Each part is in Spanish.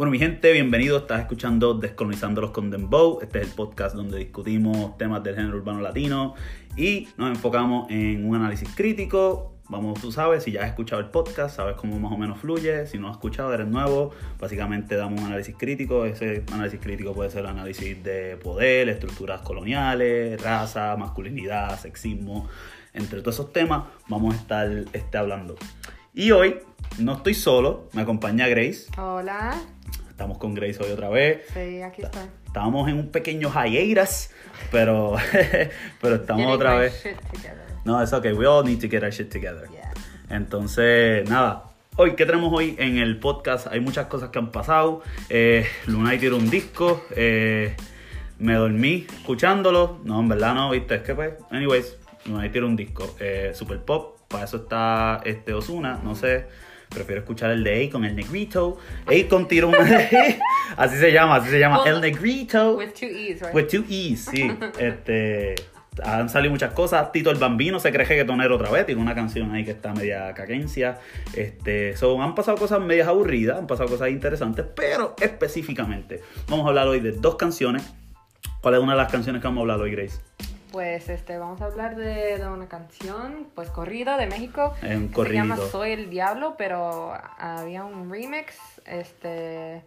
Bueno, mi gente, bienvenido. Estás escuchando Descolonizándolos con Dembow. Este es el podcast donde discutimos temas del género urbano latino y nos enfocamos en un análisis crítico. Vamos, tú sabes, si ya has escuchado el podcast, sabes cómo más o menos fluye. Si no has escuchado, eres nuevo. Básicamente damos un análisis crítico. Ese análisis crítico puede ser análisis de poder, estructuras coloniales, raza, masculinidad, sexismo. Entre todos esos temas vamos a estar este, hablando. Y hoy no estoy solo, me acompaña Grace. Hola. Estamos con Grace hoy otra vez. Sí, aquí estoy. Estábamos en un pequeño hiatus, pero, pero estamos otra vez. shit. No, es okay. We all need to get our shit together. Yeah. Entonces, nada. Hoy, ¿qué tenemos hoy en el podcast? Hay muchas cosas que han pasado. Eh, Lunay tiró un disco. eh, me dormí escuchándolo. No, en verdad no, viste. Es que pues, anyways, Lunay tiró un disco. Eh, super pop. Para eso está este Osuna. No sé. Prefiero escuchar el de Akon, el Negrito. Akon tiró un. así se llama, así se llama. El Negrito. With two E's, right? With two E's, sí. Este, han salido muchas cosas. Tito el Bambino se cree reggaetonero otra vez. Tiene una canción ahí que está media caquencia. Este, so, han pasado cosas medias aburridas, han pasado cosas interesantes, pero específicamente vamos a hablar hoy de dos canciones. ¿Cuál es una de las canciones que vamos a hablar hoy, Grace? Pues este, vamos a hablar de, de una canción, pues corrido de México. Es un que Se llama. Soy el Diablo, pero había un remix, este,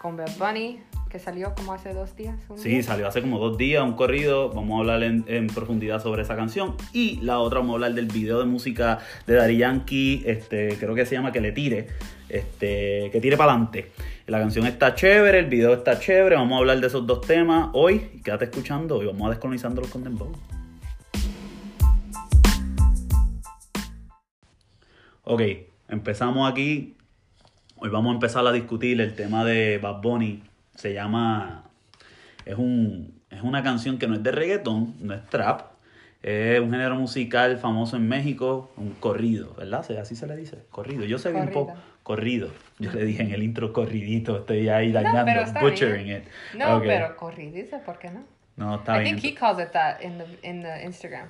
con Bad Bunny, que salió como hace dos días. Sí, día. salió hace como dos días, un corrido. Vamos a hablar en, en profundidad sobre esa canción. Y la otra, vamos a hablar del video de música de Daddy Yankee. Este, creo que se llama Que le tire. Este, que tire para adelante. La canción está chévere, el video está chévere. Vamos a hablar de esos dos temas hoy. Quédate escuchando y vamos a descolonizándolos con Dembow. Ok, empezamos aquí. Hoy vamos a empezar a discutir el tema de Bad Bunny. Se llama. Es, un, es una canción que no es de reggaetón, no es trap. Es un género musical famoso en México, un corrido, ¿verdad? Sí, Así se le dice, corrido. Yo sé Corrido. poco. Corrido. Yo le dije en el intro corridito, estoy ahí dañando, butchering bien. it. No, pero corridizo, ¿por qué no? No, está I bien. think he calls it that in the, in the Instagram.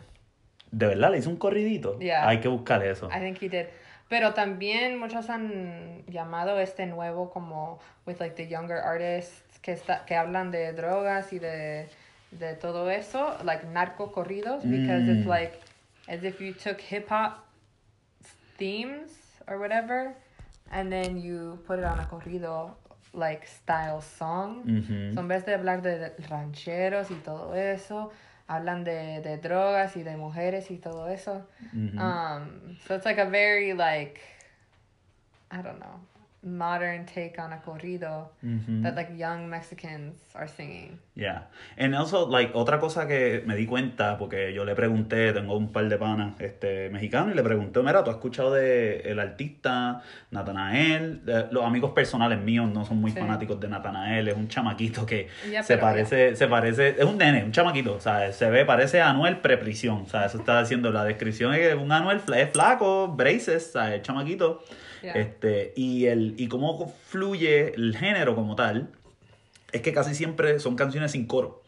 ¿De verdad le hizo un corridito? Yeah. Hay que buscar eso. I think he did. Pero también muchos han llamado este nuevo como with like the younger artists que está, que hablan de drogas y de, de todo eso, like narco corridos, because it's Mm. like as if you took hip hop themes or whatever, and then you put it on a corrido like style song. Ujú. So, en vez de hablar de rancheros y todo eso, hablan de, de drogas y de mujeres y todo eso. Um, so it's like a very like I don't know modern take on a corrido Ujú. that like young Mexicans are singing. Yeah. And also, like, otra cosa que me di cuenta, porque yo le pregunté, tengo un par de panas este, mexicanos, y le pregunté, mira, ¿tú has escuchado de el artista Natanael? Eh, los amigos personales míos no son muy Sí. fanáticos de Natanael, es un chamaquito que se parece, se parece, es un nene, un chamaquito, o sea, se ve, parece Anuel preprisión, o sea, eso está haciendo la descripción, es un Anuel es flaco, braces, o sea, el chamaquito, Este, y, el, y cómo fluye el género como tal, es que casi siempre son canciones sin coro.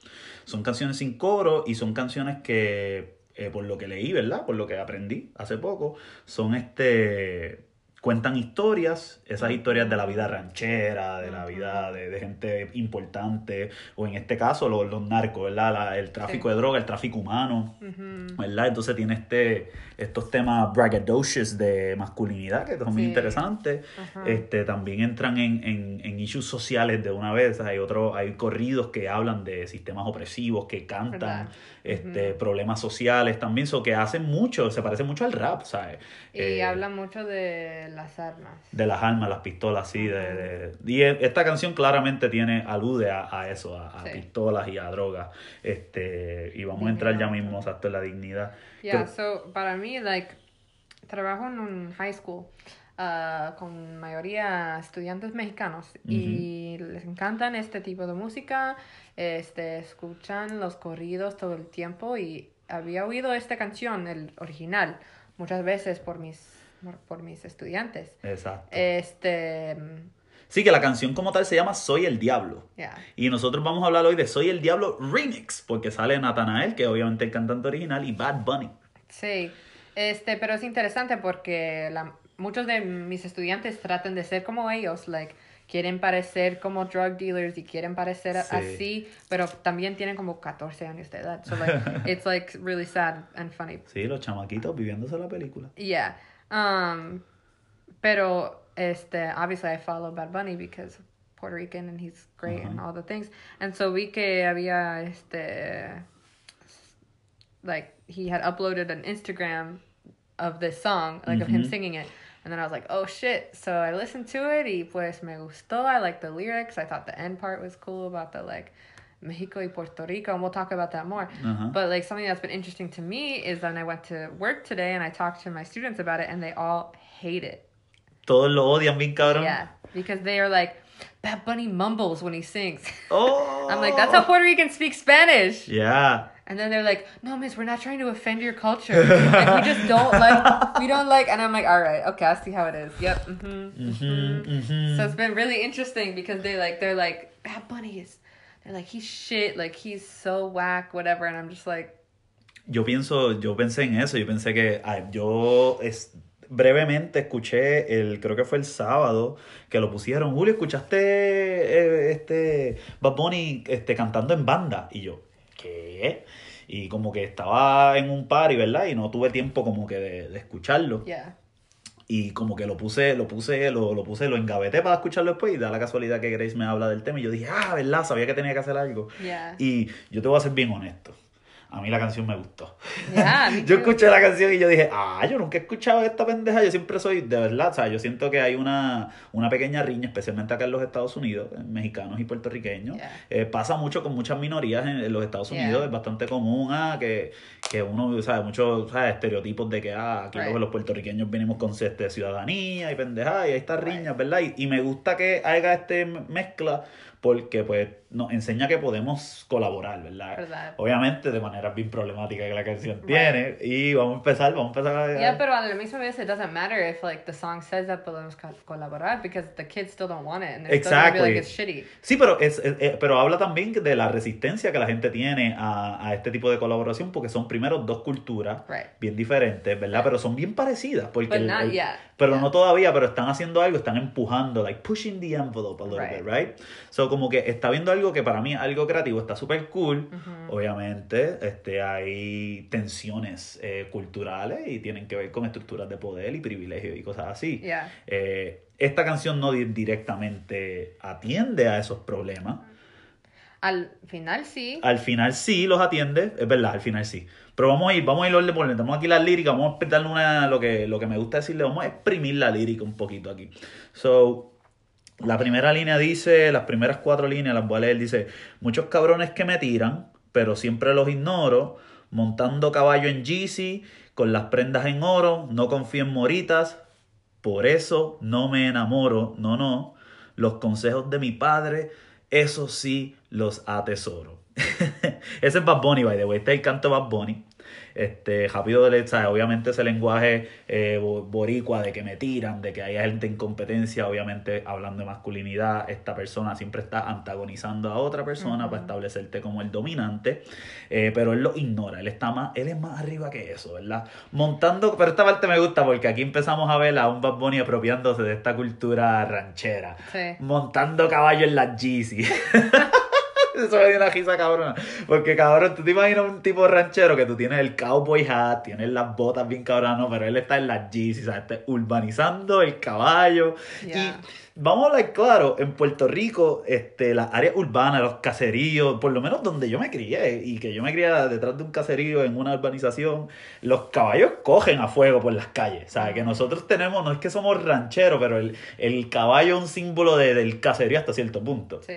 Son canciones sin coro y son canciones que, eh, por lo que leí, ¿verdad? Por lo que aprendí hace poco, son este. Cuentan historias, esas historias de la vida ranchera, de la vida de, de gente importante, o en este caso los, los narcos, ¿verdad? La- el tráfico Sí. de droga, el tráfico humano. ¿verdad? Entonces tiene este, estos temas braggadocious de masculinidad que son muy interesantes. Este, también entran en, en, en issues sociales de una vez. Hay otro, hay corridos que hablan de sistemas opresivos, que cantan ¿Verdad? este, problemas sociales también, eso que hacen mucho, se parece mucho al rap, ¿sabes? Y Eh, habla mucho de las armas. de las armas, las pistolas, sí. De, de- y esta canción claramente tiene, alude a, a eso, a, pistolas y a drogas. Este, y vamos a entrar ya mismo en la dignidad. Yeah, so para mí, like, trabajo en un high school uh, con mayoría estudiantes mexicanos y les encantan este tipo de música, este, escuchan los corridos todo el tiempo y había oído esta canción, el original, muchas veces por mis, por mis estudiantes. Exacto. Este, Sí, que la canción como tal se llama Soy el Diablo. yeah. Y nosotros vamos a hablar hoy de Soy el Diablo Remix, porque sale Natanael, que obviamente es el cantante original, y Bad Bunny. Sí, este, pero es interesante porque la, muchos de mis estudiantes tratan de ser como ellos, like, quieren parecer como drug dealers y quieren parecer Sí. así, pero también tienen como 14 años de edad. So like it's like really sad and funny. Sí, los chamaquitos viviéndose la película. Yeah. Um pero este obviously I follow Bad Bunny because Puerto Rican and he's great and all the things. And so vi que había este like he had uploaded an Instagram of this song, like of him Mhm. singing it. And then I was like, oh shit. So I listened to it y pues me gustó. I liked the lyrics. I thought the end part was cool about the like Mexico y Puerto Rico, and we'll talk about that more. Ajá. But like something that's been interesting to me is when I went to work today and I talked to my students about it and they all hate it. Todos lo odian bien cabrón. Yeah. Because they are like, Bad Bunny mumbles when he sings. Oh. I'm like, that's how Puerto Ricans speak Spanish. Yeah. And then they're like, no, miss, we're not trying to offend your culture. like, we just don't like, we don't like, and I'm like, all right, okay, I see how it is. Yep. Mm-hmm, Mhm, mhm. So it's been really interesting because they like, they're like, Bad Bunny is, they're like, he's shit, like, he's so whack, whatever. And I'm just like, Yo pienso, yo pensé en eso, yo pensé que ah, yo es, brevemente escuché el, creo que fue el sábado, que lo pusieron, Julio, ¿escuchaste eh, este Bad Bunny este, cantando en banda? Y yo, ¿qué? Y como que estaba en un party, ¿verdad? Y no tuve tiempo como que de, de escucharlo. yeah. Y como que lo puse, lo puse, lo, lo puse, lo engaveté para escucharlo después y da la casualidad que Grace me habla del tema y yo dije, ah, ¿verdad? Sabía que tenía que hacer algo. Yeah. Y yo te voy a ser bien honesto. A mí la canción me gustó. Yeah, Yo escuché la canción y yo dije, ah, yo nunca he escuchado esta pendeja. Yo siempre soy, de verdad, o sea, yo siento que hay una, una pequeña riña, especialmente acá en los Estados Unidos, mexicanos y puertorriqueños. Yeah. Eh, pasa mucho con muchas minorías en, en los Estados Yeah. Unidos. Es bastante común ah, que, que uno, sabe, muchos ¿sabes? estereotipos de que ah, aquí Right. los, los puertorriqueños venimos con este, ciudadanía y pendeja y hay estas riñas, ¿verdad? Y, y me gusta que haga este mezcla porque pues nos enseña que podemos colaborar, ¿verdad? Verdad. Obviamente de manera bien problemática que la canción Right. tiene. Y vamos a empezar, vamos a empezar. Yeah, pero a la misma vez it doesn't matter if like the song says that podemos co- colaborar because the kids still don't want it and they're still gonna be like Exactly. it's shitty. Sí, pero, es, es- es- pero habla también de la resistencia que la gente tiene a, a este tipo de colaboración porque son primero dos culturas Right. bien diferentes, ¿verdad? Pero son bien parecidas. Porque But el- not el- yet. Pero Yeah. no todavía, pero están haciendo algo, están empujando, like pushing the envelope a little bit, right? So como que está viendo algo que para mí es algo creativo, está súper cool. Obviamente, este, hay tensiones eh, culturales y tienen que ver con estructuras de poder y privilegios y cosas así. Yeah. Eh, esta canción no di- directamente atiende a esos problemas. Al final sí. Al final sí los atiende, es verdad, al final sí. Pero vamos a ir, vamos a ir orden por orden. Tenemos aquí la lírica, vamos a darle una, lo que, lo que me gusta decirle, vamos a exprimir la lírica un poquito aquí. So, la primera línea dice, las primeras cuatro líneas las voy a leer, dice, muchos cabrones que me tiran, pero siempre los ignoro, montando caballo en Yeezy, con las prendas en oro, no confío en moritas, por eso no me enamoro, no, no, los consejos de mi padre, eso sí los atesoro. Ese es Bad Bunny, by the way, este es el canto Bad Bunny. Este, rápido, de- ¿sabes? obviamente ese lenguaje eh, bo- boricua de que me tiran, de que hay gente en competencia, obviamente hablando de masculinidad, esta persona siempre está antagonizando a otra persona para establecerte como el dominante, eh, pero él lo ignora, él está más, él es más arriba que eso, ¿verdad? Montando, pero esta parte me gusta porque aquí empezamos a ver a un Bad Bunny apropiándose de esta cultura ranchera, Sí. montando caballo en las Yeezy. Eso me dio una risa cabrona. Porque cabrón, tú te imaginas un tipo ranchero que tú tienes el cowboy hat, tienes las botas bien cabrón, no, pero él está en las Yeezy, ¿sabes? Está urbanizando el caballo. Yeah. Y vamos a hablar claro, en Puerto Rico, este, las áreas urbanas, los caseríos, por lo menos donde yo me crié, y que yo me crié detrás de un caserío en una urbanización, los caballos cogen a fuego por las calles. ¿Sabes? Que nosotros tenemos, no es que somos rancheros, pero el, el caballo es un símbolo de- del caserío hasta cierto punto. Sí.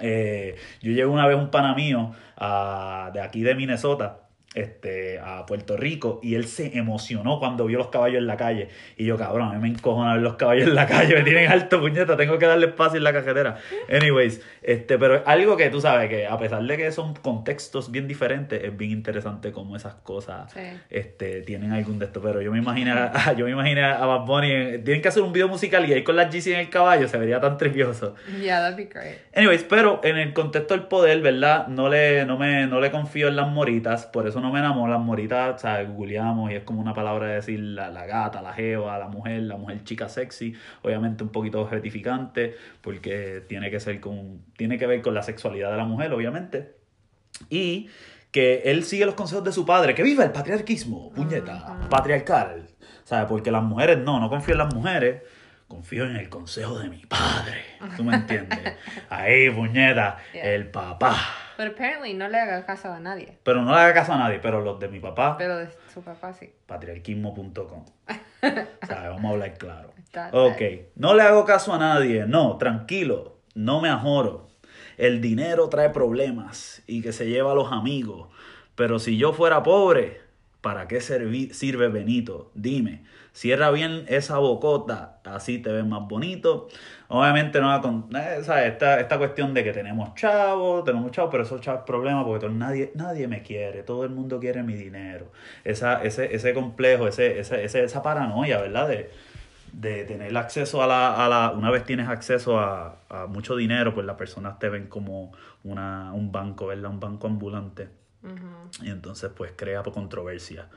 Eh, yo llevé una vez un pana mío a- de aquí de Minnesota este, a Puerto Rico y él se emocionó cuando vio los caballos en la calle. Y yo, cabrón, a mí me encojona ver los caballos en la calle, me tienen alto puñeta, tengo que darle espacio en la cajetera. Anyways, este, pero algo que tú sabes que a pesar de que son contextos bien diferentes, es bien interesante cómo esas cosas Sí. este, tienen algún de esto. Pero yo me imaginé, a- yo me imaginé a Bad Bunny, tienen que hacer un video musical y ahí con las GC en el caballo, se vería tan trivioso. Yeah, that'd be great. Anyways, pero en el contexto del poder, ¿verdad? No le, no me, no le confío en las moritas, por eso no me enamora, las moritas, sea, googleamos y es como una palabra de decir la, la gata, la jeva, la mujer, la mujer chica sexy, obviamente un poquito objetificante, porque tiene que ser con, tiene que ver con la sexualidad de la mujer, obviamente. Y que él sigue los consejos de su padre, que viva el patriarquismo, puñeta, patriarcal, ¿sabes? Porque las mujeres no, no confío en las mujeres, confío en el consejo de mi padre, ¿tú me entiendes? Ahí, puñeta, Yeah. el papá. Pero apparently no le haga caso a nadie. Pero no le haga caso a nadie, pero los de mi papá, Pero de su papá sí. patriarquismo.com. Vamos a hablar claro. Está- Ok, no le hago caso a nadie, no, tranquilo, no me ajoro. El dinero trae problemas y que se lleva a los amigos. Pero si yo fuera pobre, ¿para qué sirve Benito? Dime, cierra bien esa bocota, así te ves más bonito. Obviamente no va con eh, ¿sabes? Esta, esta cuestión de que tenemos chavos, tenemos chavos, pero esos chavos es problema porque todo- nadie, nadie me quiere, todo el mundo quiere mi dinero. Esa, ese, ese complejo, ese, ese, ese- esa paranoia, ¿verdad? De, de tener acceso a la, a la una vez tienes acceso a, a mucho dinero, pues las personas te ven como una, un banco, ¿verdad? Un banco ambulante. Y entonces pues crea controversia.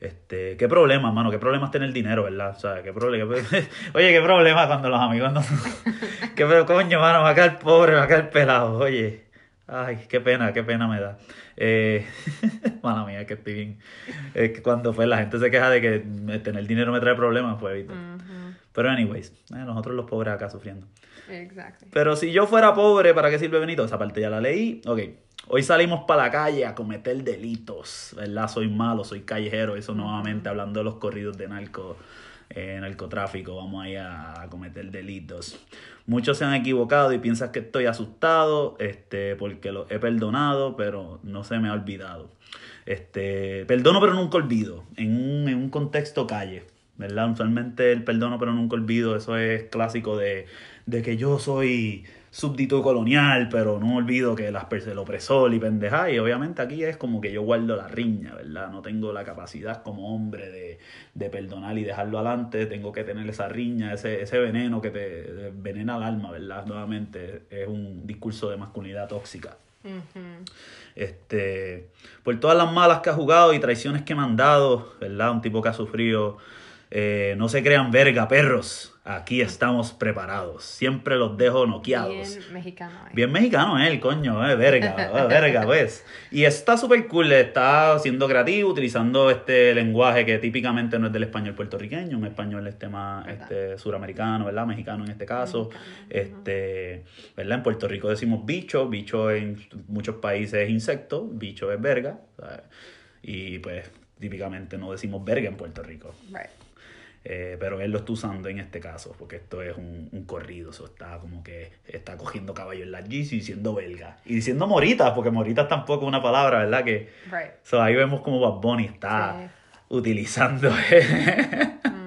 Este, qué problema, mano, qué problema es tener dinero, ¿verdad? O sea, qué problema. Oye, qué problema cuando los amigos no. qué pero coño, mano, va a caer pobre, va a caer pelado. Oye, ay, qué pena, qué pena me da. Eh, mala mía, que estoy bien. Es que cuando pues la gente se queja de que tener dinero me trae problemas, pues ¿viste? Ujú. Pero anyways, eh, nosotros los pobres acá sufriendo. Exactly. Pero si yo fuera pobre, ¿para qué sirve Benito? Esa parte ya la leí. Ok. Hoy salimos para la calle a cometer delitos, ¿verdad? Soy malo, soy callejero. Eso nuevamente hablando de los corridos de narco, eh, narcotráfico. Vamos ahí a, a cometer delitos. Muchos se han equivocado y piensan que estoy asustado este, porque lo he perdonado, pero no se me ha olvidado. Este, perdono pero nunca olvido. En un, en un contexto calle. ¿verdad? Usualmente el perdono pero nunca olvido, eso es clásico de, de que yo soy súbdito colonial, pero no olvido que las el opresor y pendeja, y obviamente aquí es como que yo guardo la riña, ¿verdad? No tengo la capacidad como hombre de, de perdonar y dejarlo adelante, tengo que tener esa riña, ese, ese veneno que te envenena el alma, ¿verdad? Nuevamente es un discurso de masculinidad tóxica. Este, por todas las malas que ha jugado y traiciones que me han dado, ¿verdad? Un tipo que ha sufrido. eh, no se crean verga, perros. Aquí estamos preparados. Siempre los dejo noqueados. Bien mexicano. eh. Bien mexicano él, coño, eh, verga, eh, verga, pues. Y está súper cool, está siendo creativo, utilizando este lenguaje que típicamente no es del español puertorriqueño, un español este más este, suramericano, ¿verdad? Mexicano en este caso. Este, ¿verdad? En Puerto Rico decimos bicho, bicho en muchos países es insecto, bicho es verga, ¿sabes? Y pues típicamente no decimos verga en Puerto Rico. Right. Eh, pero él lo está usando en este caso, porque esto es un, un corrido, eso está como que está cogiendo caballo en la Yeezy y diciendo belga. Y diciendo moritas, porque moritas tampoco es una palabra, ¿verdad? Que Right. so, ahí vemos como Bad Bunny está Sí. utilizando.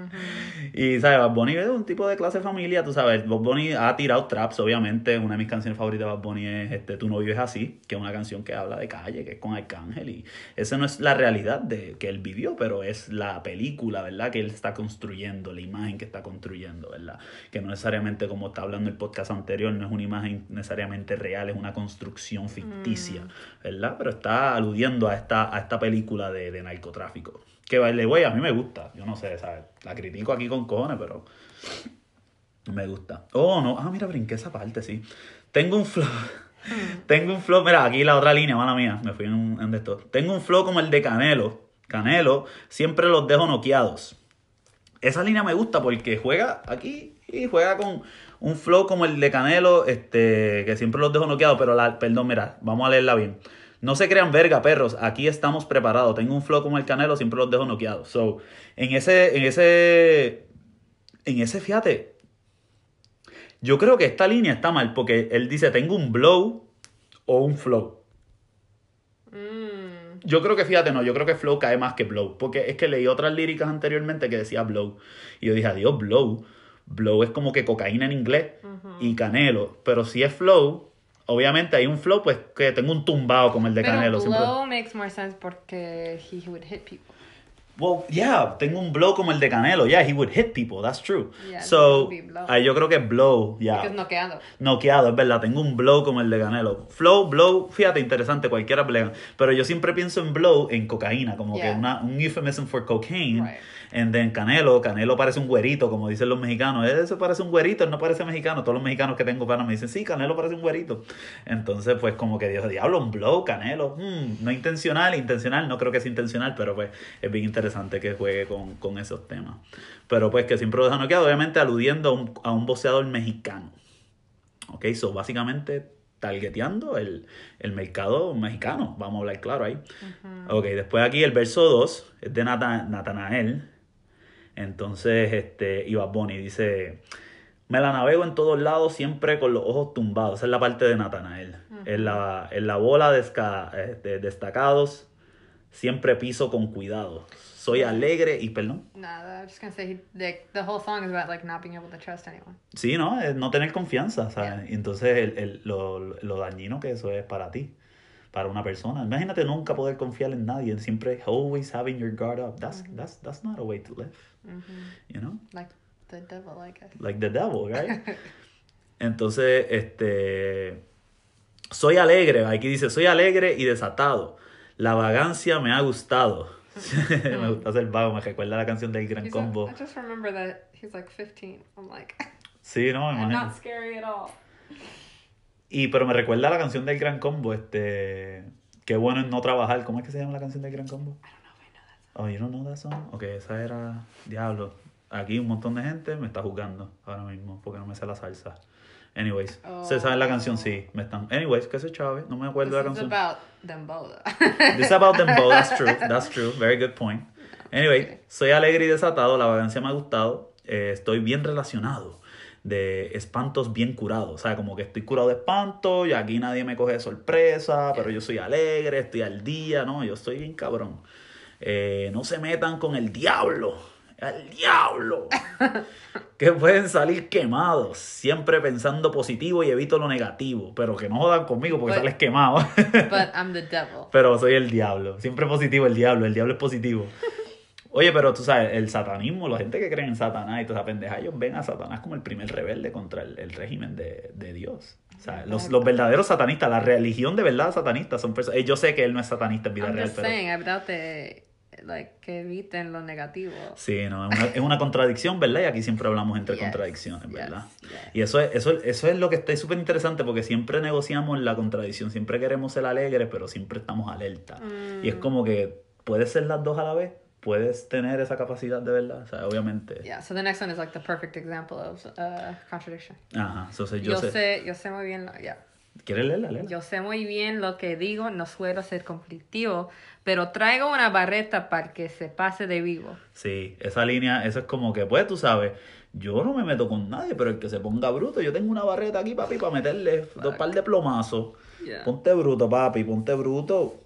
Y, ¿sabes? Bad Bunny es un tipo de clase familia, tú sabes. Bad Bunny ha tirado traps, obviamente. Una de mis canciones favoritas de Bad Bunny es este, Tu novio es así, que es una canción que habla de calle, que es con Arcángel. Y esa no es la realidad de que él vivió, pero es la película, ¿verdad? Que él está construyendo, la imagen que está construyendo, ¿verdad? Que no necesariamente, como está hablando el podcast anterior, no es una imagen necesariamente real, es una construcción ficticia, ¿verdad? Pero está aludiendo a esta, a esta película de, de narcotráfico. Que, vale, güey, a mí me gusta. Yo no sé, ¿sabes? La critico aquí con cojones, pero me gusta. Oh, no. Ah, mira, brinqué esa parte, sí. Tengo un flow. Tengo un flow. Mira, aquí la otra línea, mala mía. Me fui en, un- en esto. Tengo un flow como el de Canelo. Canelo, siempre los dejo noqueados. Esa línea me gusta porque juega aquí y juega con un flow como el de Canelo, este, que siempre los dejo noqueados, pero la, perdón, mira, vamos a leerla bien. No se crean verga, perros. Aquí estamos preparados. Tengo un flow como el Canelo, siempre los dejo noqueados. So, en ese, en ese, en ese, fíjate, yo creo que esta línea está mal porque él dice, tengo un blow o un flow. Mm. Yo creo que, fíjate, no, yo creo que flow cae más que blow. Porque es que leí otras líricas anteriormente que decía blow. Y yo dije, adiós, blow. Blow es como que cocaína en inglés y canelo. Pero si es flow, obviamente hay un flow, pues que tengo un tumbado como el de Pero canelo. siempre- blow makes more sense porque he would hit people. Well, yeah, tengo un blow como el de Canelo. Yeah, he would hit people. That's true. Yeah, so, ah, yo creo que blow, yeah. Porque es noqueando. Noqueado, es verdad. Tengo un blow como el de Canelo. Flow, blow, fíjate, interesante, cualquiera pelea. Pero yo siempre pienso en blow en cocaína, como que Yeah. una, un euphemism for cocaine. Right. And then Canelo, Canelo parece un güerito, como dicen los mexicanos. Ese parece un güerito, él no parece mexicano. Todos los mexicanos que tengo para me dicen, sí, Canelo parece un güerito. Entonces, pues como que Dios, diablo, un blow, Canelo. Hmm, no intencional, intencional, no creo que es intencional, pero pues es bien interesante que juegue con, con esos temas. Pero pues que siempre lo deja noqueado, obviamente aludiendo a un, a un boxeador mexicano. Ok, so básicamente targeteando el, el mercado mexicano. Vamos a hablar claro ahí. Ok, después aquí el verso 2 es de Nata- Natanael. Entonces, este, y Bad Bunny dice, me la navego en todos lados siempre con los ojos tumbados. Esa es la parte de Natanael. en, la, en la bola de, eh, de destacados siempre piso con cuidado. Soy alegre y, perdón. Nada, I'm just gonna say he, the, the whole song is about like not being able to trust anyone. Sí, ¿no? Es no tener confianza, ¿sabes? Y entonces el, el- lo, lo dañino que eso es para ti, para una persona. Imagínate nunca poder confiar en nadie, siempre always having your guard up. That's, that's, that's not a way to live, you know? Like the devil, I guess. Like the devil, right? Entonces, este... Soy alegre, aquí dice, soy alegre y desatado. La vagancia me ha gustado. me gusta ser vago, me recuerda la canción del Gran He's Combo. I just remember that he's like 15. I'm like, Sí, no, I'm not scary at all. Y pero me recuerda la canción del Gran Combo, este qué bueno es no trabajar. ¿Cómo es que se llama la canción del Gran Combo? Oh, you don't know that song? Ok, esa era Diablo. Aquí un montón de gente me está juzgando ahora mismo porque no me sé la salsa. Anyways, se sabe la canción, sí, me están. Anyways, que se chave, no me acuerdo de la This is canción. about them both. This is about them both, that's true, that's true, very good point. Anyway, soy alegre y desatado, la vagancia me ha gustado, eh, estoy bien relacionado, de espantos bien curados, o sea, como que estoy curado de espanto y aquí nadie me coge de sorpresa, pero yo soy alegre, estoy al día, ¿no? Yo estoy bien cabrón. Eh, no se metan con el diablo, el diablo, que pueden salir quemados, siempre pensando positivo y evito lo negativo, pero que no jodan conmigo porque But- sales quemado. but I'm the devil. Pero soy el diablo. Siempre positivo el diablo. El diablo es positivo. Oye, pero tú sabes, el satanismo, la gente que cree en Satanás y toda esa pendeja, ellos ven a Satanás como el primer rebelde contra el, el régimen de, de Dios. O sea, los, los verdaderos satanistas, la religión de verdad satanista son personas. eh, Yo sé que él no es satanista en vida I'm real, just pero. saying, I doubt they like que eviten lo negativo. Sí, no, es una, es una contradicción, ¿verdad? Y aquí siempre hablamos entre Yes, contradicciones, ¿verdad? yes. Y eso es, eso, eso es lo que está súper interesante porque siempre negociamos la contradicción, siempre queremos ser alegres, pero siempre estamos alerta. Y Mm. es como que puedes ser las dos a la vez, puedes tener esa capacidad de verdad, o sea, obviamente. Yeah, so the next one is like the perfect example of uh, contradiction. Ajá, entonces yo, Yo, sé. sé, yo sé muy bien, lo- yeah. ¿Quieres leerla, leerla? Yo sé muy bien lo que digo, no suelo ser conflictivo, pero traigo una barreta para que se pase de vivo. Sí, esa línea, eso es como que, pues tú sabes, yo no me meto con nadie, pero el que se ponga bruto, yo tengo una barreta aquí, papi, para meterle dos par de plomazos. Yeah. Ponte bruto, papi, ponte bruto.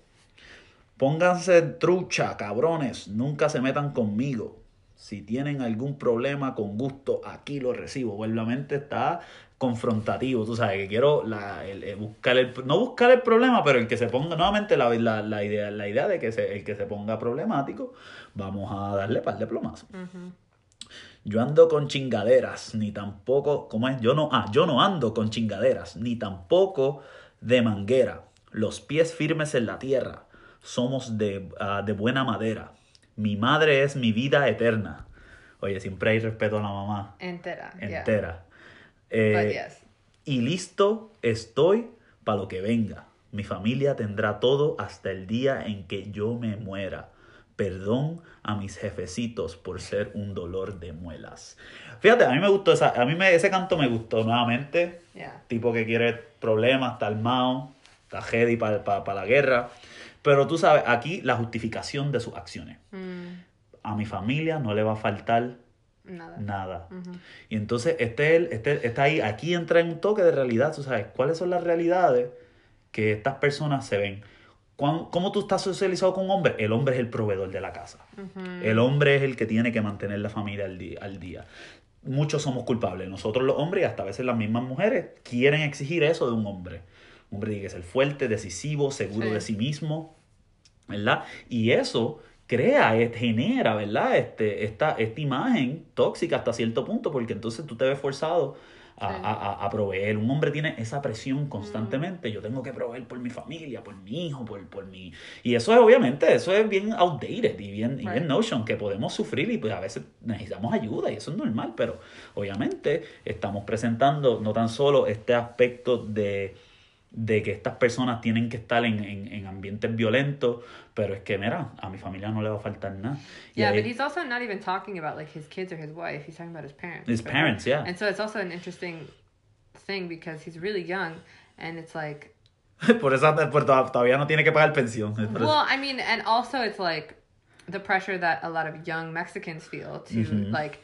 Pónganse trucha, cabrones. Nunca se metan conmigo. Si tienen algún problema, con gusto, aquí lo recibo. Pues la mente está confrontativo, tú sabes, que quiero la, el- el buscar el, no buscar el problema, pero el que se ponga, nuevamente la, la, la idea, la idea de que se, el que se ponga problemático, vamos a darle par de plomazos. Yo ando con chingaderas, ni tampoco, ¿cómo es? Yo no, ah, yo no ando con chingaderas, ni tampoco de manguera. Los pies firmes en la tierra, somos de, ah, de buena madera. Mi madre es mi vida eterna. Oye, siempre hay respeto a la mamá Entera. yeah. entera. But Eh, yes. y listo estoy para lo que venga. Mi familia tendrá todo hasta el día en que yo me muera. Perdón a mis jefecitos por ser un dolor de muelas. Fíjate, a mí me gustó esa, a mí me, ese canto me gustó nuevamente. Yeah. Tipo que quiere problemas, está armado, está heavy para la guerra. Pero tú sabes, aquí la justificación de sus acciones. Mm, A mi familia no le va a faltar nada. Y entonces este, este, está ahí, aquí entra en un toque de realidad, tú sabes, cuáles son las realidades que estas personas se ven. ¿Cómo tú estás socializado con un hombre? El hombre es el proveedor de la casa. El hombre es el que tiene que mantener la familia al día, al día. Muchos somos culpables. Nosotros los hombres y hasta a veces las mismas mujeres quieren exigir eso de un hombre. Un hombre tiene que ser fuerte, decisivo, seguro Sí. de sí mismo. ¿Verdad? Y eso crea, genera, ¿verdad? Este, esta, esta imagen tóxica hasta cierto punto, porque entonces tú te ves forzado a, Sí. a, a- proveer. Un hombre tiene esa presión constantemente. Yo tengo que proveer por mi familia, por mi hijo, por, por mi... Y eso es obviamente, eso es bien outdated y bien, y bien Right. notion, que podemos sufrir y pues a veces necesitamos ayuda y eso es normal, pero obviamente estamos presentando no tan solo este aspecto de de que estas personas tienen que estar en, en, en ambientes violentos, pero es que, mira, a mi familia no le va a faltar nada. Yeah, ahí- but he's also not even talking about like his kids or his wife. He's talking about his parents. His right? parents, yeah. And so it's also an interesting thing because he's really young, and it's like, por eso por- to- todavía no tiene que pagar pensión. Es por eso. well, I mean, and also it's like the pressure that a lot of young Mexicans feel to Mhm. like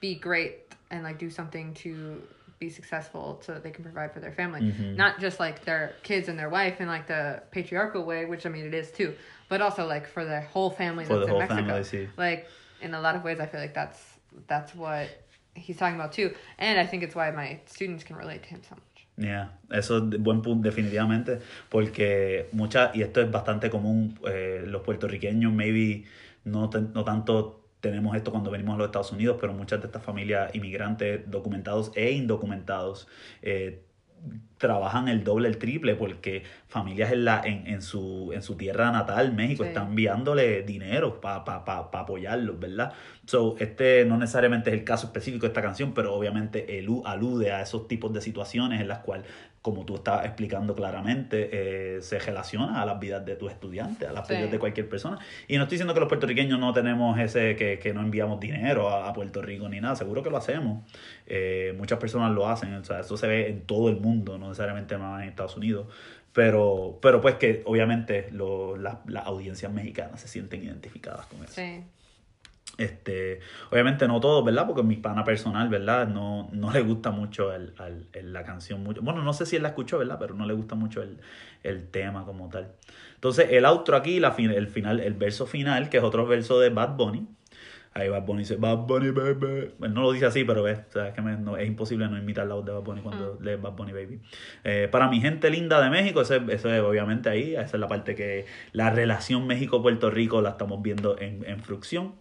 be great and like do something to be successful so that they can provide for their family. Mhm. Not just like their kids and their wife in like the patriarchal way, which I mean it is too, but also like for their whole family For that's the in whole Mexico. family. Like in a lot of ways I feel like that's that's what he's talking about too. And I think it's why my students can relate to him so much. Yeah, eso es buen punto definitivamente, porque muchas, y esto es bastante común, eh, los puertorriqueños maybe no, no tanto tenemos esto cuando venimos a los Estados Unidos, pero muchas de estas familias inmigrantes documentados e indocumentados eh, trabajan el doble, el triple, porque familias en, la, en, en, su, en su tierra natal, México, Sí. están enviándole dinero para pa, pa, pa apoyarlos, ¿verdad? So, este no necesariamente es el caso específico de esta canción, pero obviamente elu- alude a esos tipos de situaciones en las cuales, como tú estabas explicando claramente, eh, se relaciona a las vidas de tus estudiantes, a las Sí. vidas de cualquier persona. Y no estoy diciendo que los puertorriqueños no tenemos ese, que, que no enviamos dinero a, a Puerto Rico ni nada, seguro que lo hacemos. Eh, muchas personas lo hacen, o sea, eso se ve en todo el mundo, no necesariamente más en Estados Unidos. Pero, pero pues que obviamente lo- la- las audiencias mexicanas se sienten identificadas con eso. Sí. Este, obviamente no todos, ¿verdad? Porque mi pana personal, ¿verdad? No, no le gusta mucho el, el- el- la canción mucho. Bueno, no sé si él la escuchó, ¿verdad? Pero no le gusta mucho el, el tema como tal. Entonces, el outro aquí, la fin- el final, el verso final, que es otro verso de Bad Bunny. Ahí Bad Bunny dice, Bad Bunny, baby. Él no lo dice así, pero o sea, es que me- no- es imposible no imitar la voz de Bad Bunny cuando lee Bad Bunny, baby. Eh, para mi gente linda de México, eso es obviamente ahí, esa es la parte que la relación México-Puerto Rico la estamos viendo en, en frucción.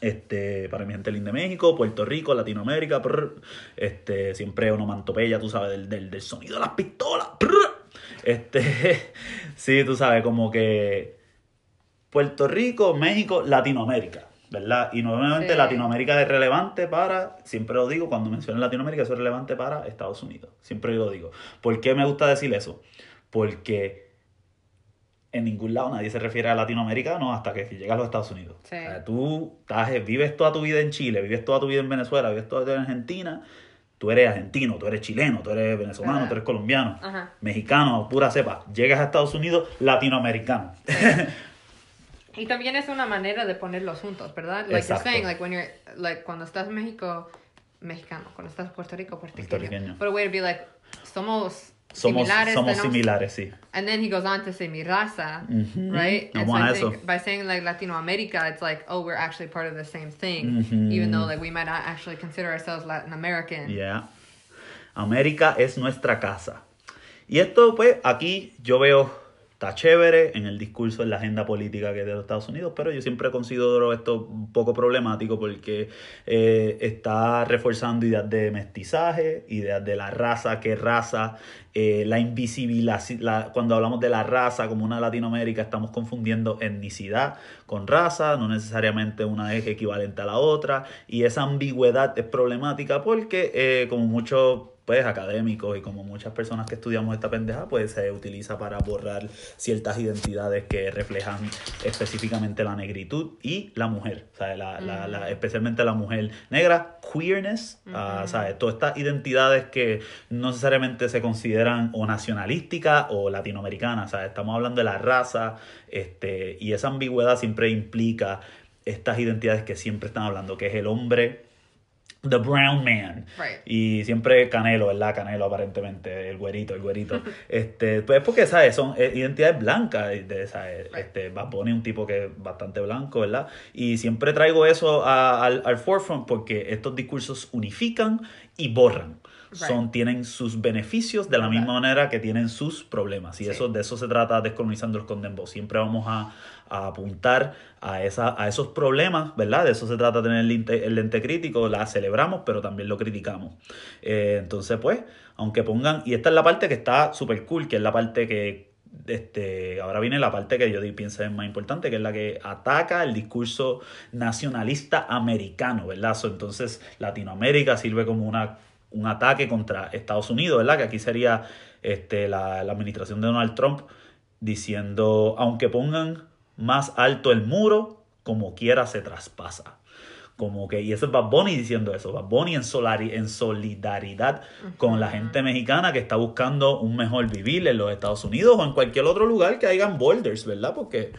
Este, para mi gente linda de México, Puerto Rico, Latinoamérica, prr. este, siempre onomatopeya, tú sabes, del, del, del sonido de las pistolas. prr. Este, sí, tú sabes, como que Puerto Rico, México, Latinoamérica, ¿verdad? Y nuevamente Sí. Latinoamérica es relevante para, siempre lo digo, cuando menciono Latinoamérica, eso es relevante para Estados Unidos. Siempre lo digo. ¿Por qué me gusta decir eso? Porque en ningún lado nadie se refiere a latinoamericano hasta que llegas a los Estados Unidos. Sí. O sea, tú estás, vives toda tu vida en Chile, vives toda tu vida en Venezuela, vives toda tu vida en Argentina, tú eres argentino, tú eres chileno, tú eres venezolano, Ajá. tú eres colombiano, Ajá. mexicano, pura cepa. Llegas a Estados Unidos, latinoamericano. Y también es una manera de ponerlos juntos, ¿verdad? Like Exacto. you're saying, like when you're, like cuando estás en México, mexicano, cuando estás en Puerto Rico, puertorriqueño. But a way to be like, somos, Somos, similares. somos similares, sí. And then he goes on to say mi raza, Ujú. right? And so I eso. think by saying like Latinoamerica, it's like, oh, we're actually part of the same thing, Ujú. even though like we might not actually consider ourselves Latin American. Yeah. América es nuestra casa. Y esto, pues, aquí yo veo, está chévere en el discurso, en la agenda política que es de los Estados Unidos, pero yo siempre considero esto un poco problemático porque eh, está reforzando ideas de mestizaje, ideas de la raza, qué raza, eh, la invisibilización, cuando hablamos de la raza como una Latinoamérica, estamos confundiendo etnicidad con raza, no necesariamente una es equivalente a la otra, y esa ambigüedad es problemática porque, eh, como muchos pues académicos y como muchas personas que estudiamos esta pendeja, pues se utiliza para borrar ciertas identidades que reflejan específicamente la negritud y la mujer, ¿sabes? La, la- la- especialmente la mujer negra, queerness, ah, ¿sabes? Todas estas identidades que no necesariamente se consideran o nacionalísticas o latinoamericanas, ¿sabes? Estamos hablando de la raza, este, y esa ambigüedad siempre implica estas identidades que siempre están hablando, que es el hombre, the brown man, Right. y siempre Canelo, ¿verdad? Canelo aparentemente, el güerito, el güerito. este, pues porque, ¿sabes? Son eh, identidades blancas, de, ¿sabes? Este, Bad Bunny es un tipo que es bastante blanco, ¿verdad? Y siempre traigo eso a- al, al forefront porque estos discursos unifican y borran. Right. Son, tienen sus beneficios de la misma manera que tienen sus problemas. Y Sí. eso, de eso se trata Descolonizando los Condembo. Siempre vamos a, a apuntar a, esa, a esos problemas, ¿verdad? De eso se trata tener el lente, crítico. La celebramos, pero también lo criticamos. Eh, entonces, pues, aunque pongan... Y esta es la parte que está súper cool, que es la parte que... Este, ahora viene la parte que yo pienso es más importante, que es la que ataca el discurso nacionalista americano, ¿verdad? Entonces, Latinoamérica sirve como una, un ataque contra Estados Unidos, ¿verdad? Que aquí sería este, la, la administración de Donald Trump diciendo, aunque pongan más alto el muro, como quiera se traspasa. Como que, y eso es Bad Bunny diciendo eso, Bad Bunny en, solari- en solidaridad con la gente mexicana que está buscando un mejor vivir en los Estados Unidos o en cualquier otro lugar que hayan borders, ¿verdad? Porque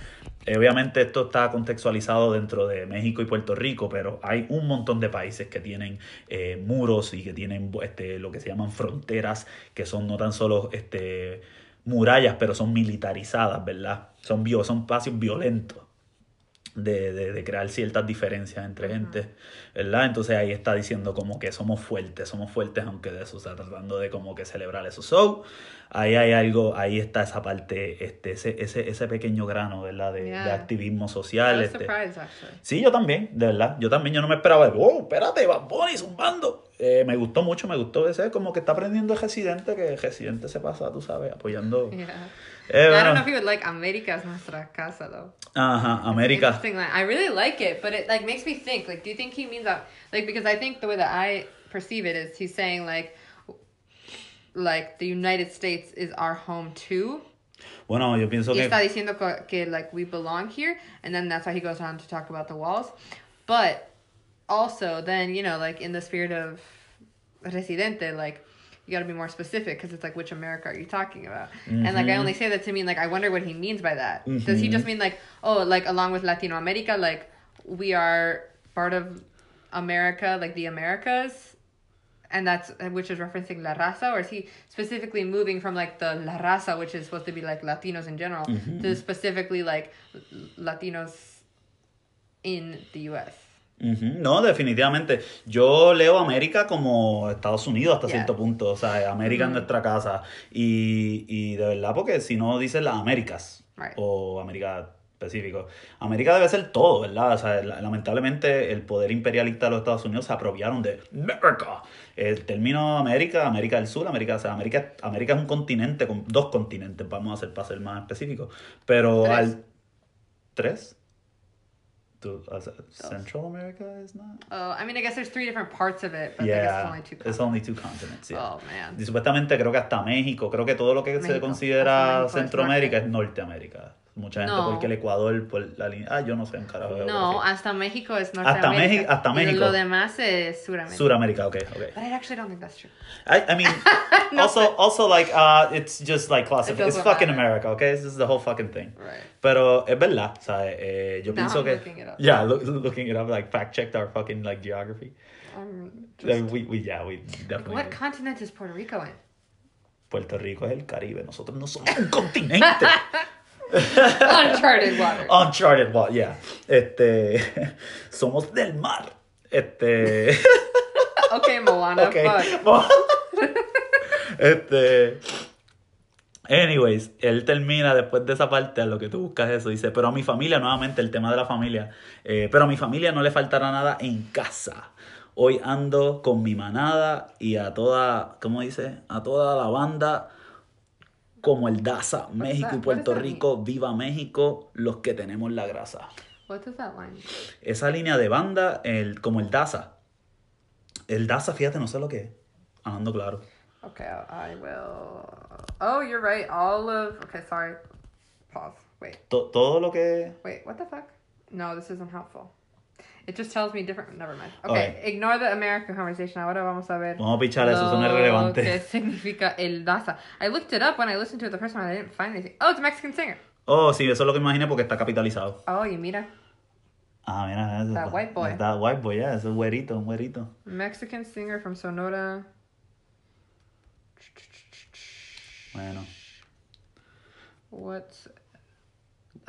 eh, obviamente esto está contextualizado dentro de México y Puerto Rico, pero hay un montón de países que tienen eh, muros y que tienen este, lo que se llaman fronteras, que son no tan solo este, murallas, pero son militarizadas, ¿verdad? Son, bio, son espacios violentos de, de, de crear ciertas diferencias entre gente, ¿verdad? Entonces ahí está diciendo como que somos fuertes, somos fuertes aunque de eso, o sea, tratando de como que celebrar eso. So, ahí hay algo, ahí está esa parte, este, ese, ese, ese pequeño grano, ¿verdad? De, de Yeah. activismo I social. Este. Sí, yo también, de verdad. Yo también, yo no me esperaba, oh, espérate, Bad Bunny zumbando. Eh, me gustó mucho, me gustó ese, como que está aprendiendo el Residente, que el Residente se pasa, tú sabes, apoyando. Yeah. Eh, I don't know if you would like America as nuestra casa though. Ajá, América. Interesting line. I really like it, but it like makes me think. Like, do you think he means that? Like, because I think the way that I perceive it is he's saying like, like the United States is our home too. Bueno, yo pienso Y que. está diciendo que, que like we belong here, and then that's why he goes on to talk about the walls. But also, then you know, like in the spirit of residente, like you got to be more specific because it's like which America are you talking about? And like I mm-hmm. only say that to mean like I wonder what he means by that. Does he mm-hmm. just mean like oh like along with Latino America like we are part of America like the Americas? And that's which is referencing La Raza, or is he specifically moving from like the La Raza, which is supposed to be like Latinos in general, mm-hmm. to specifically like Latinos in the U.S. No, definitivamente. Yo leo América como Estados Unidos hasta Yeah. cierto punto. O sea, América es nuestra casa. Y, y de verdad, porque si no dices las Américas Right. o América específico, América debe ser todo, ¿verdad? O sea, la- lamentablemente el poder imperialista de los Estados Unidos se apropiaron de América. El término América, América del Sur, América, o sea, América, América es un continente con dos continentes, vamos a hacer para ser más específicos. Pero Tres. al. ¿Tres? Uh, o sea, Central America is not. Oh, I mean, I guess there's three different parts of it, but I guess it's Yeah, only two. continents. it's only two continents. yeah. Oh man. Y supuestamente creo que hasta México, creo que todo lo que se México. Hasta considera Centroamérica norte. es Norteamérica. Mucha gente No. porque el Ecuador, por la línea. Ah, yo no sé un carajo No, hasta México es Hasta Norteamérica. México- hasta México. Lo demás es Suramérica. Suramérica, ok, ok. But I actually don't think that's true. I, I mean, also, also like, uh, it's just like classified. It It's fucking. America, okay? This is the whole fucking thing. Right. Pero es verdad, o sea, eh, yo Now pienso I'm que. looking it up. Yeah, look, looking it up, like fact checked our fucking like geography. Um, Uh, we, we, yeah, we definitely. what did. continent is Puerto Rico in? Puerto Rico es el Caribe, nosotros no somos un continente. Uncharted water. Uncharted water, yeah. Este, somos del mar. Este, Okay, Moana. ok. Fuck. Este, anyways, él termina después de esa parte, a lo que tú buscas eso, dice, pero a mi familia, nuevamente el tema de la familia, eh, pero a mi familia no le faltará nada en casa. Hoy ando con mi manada y a toda, ¿cómo dice? A toda la banda como el Daza, México that? y Puerto Rico, viva México, los que tenemos la grasa. What does that line? Esa línea de banda, el, como el Daza. El Daza, fíjate, no sé lo que es. Hablando claro. Okay, I I will. Oh, you're right. All of. Okay, sorry. Pause. Wait. To- todo lo que... Wait. What the fuck? No, this isn't helpful. It just tells me different. Never mind. Okay, Okay. ignore the American conversation. Ahora vamos a ver. Vamos a pichar eso, eso no es relevante. que significa el Daza. I looked it up when I listened to it the first time. I didn't find anything. Oh, it's a Mexican singer. Oh, sí, eso es lo que imaginé porque está capitalizado. Oh, y mira. Ah, mira, eso. That white boy. That white boy, yeah, ese güerito, un güerito. Mexican singer from Sonora. Bueno. What's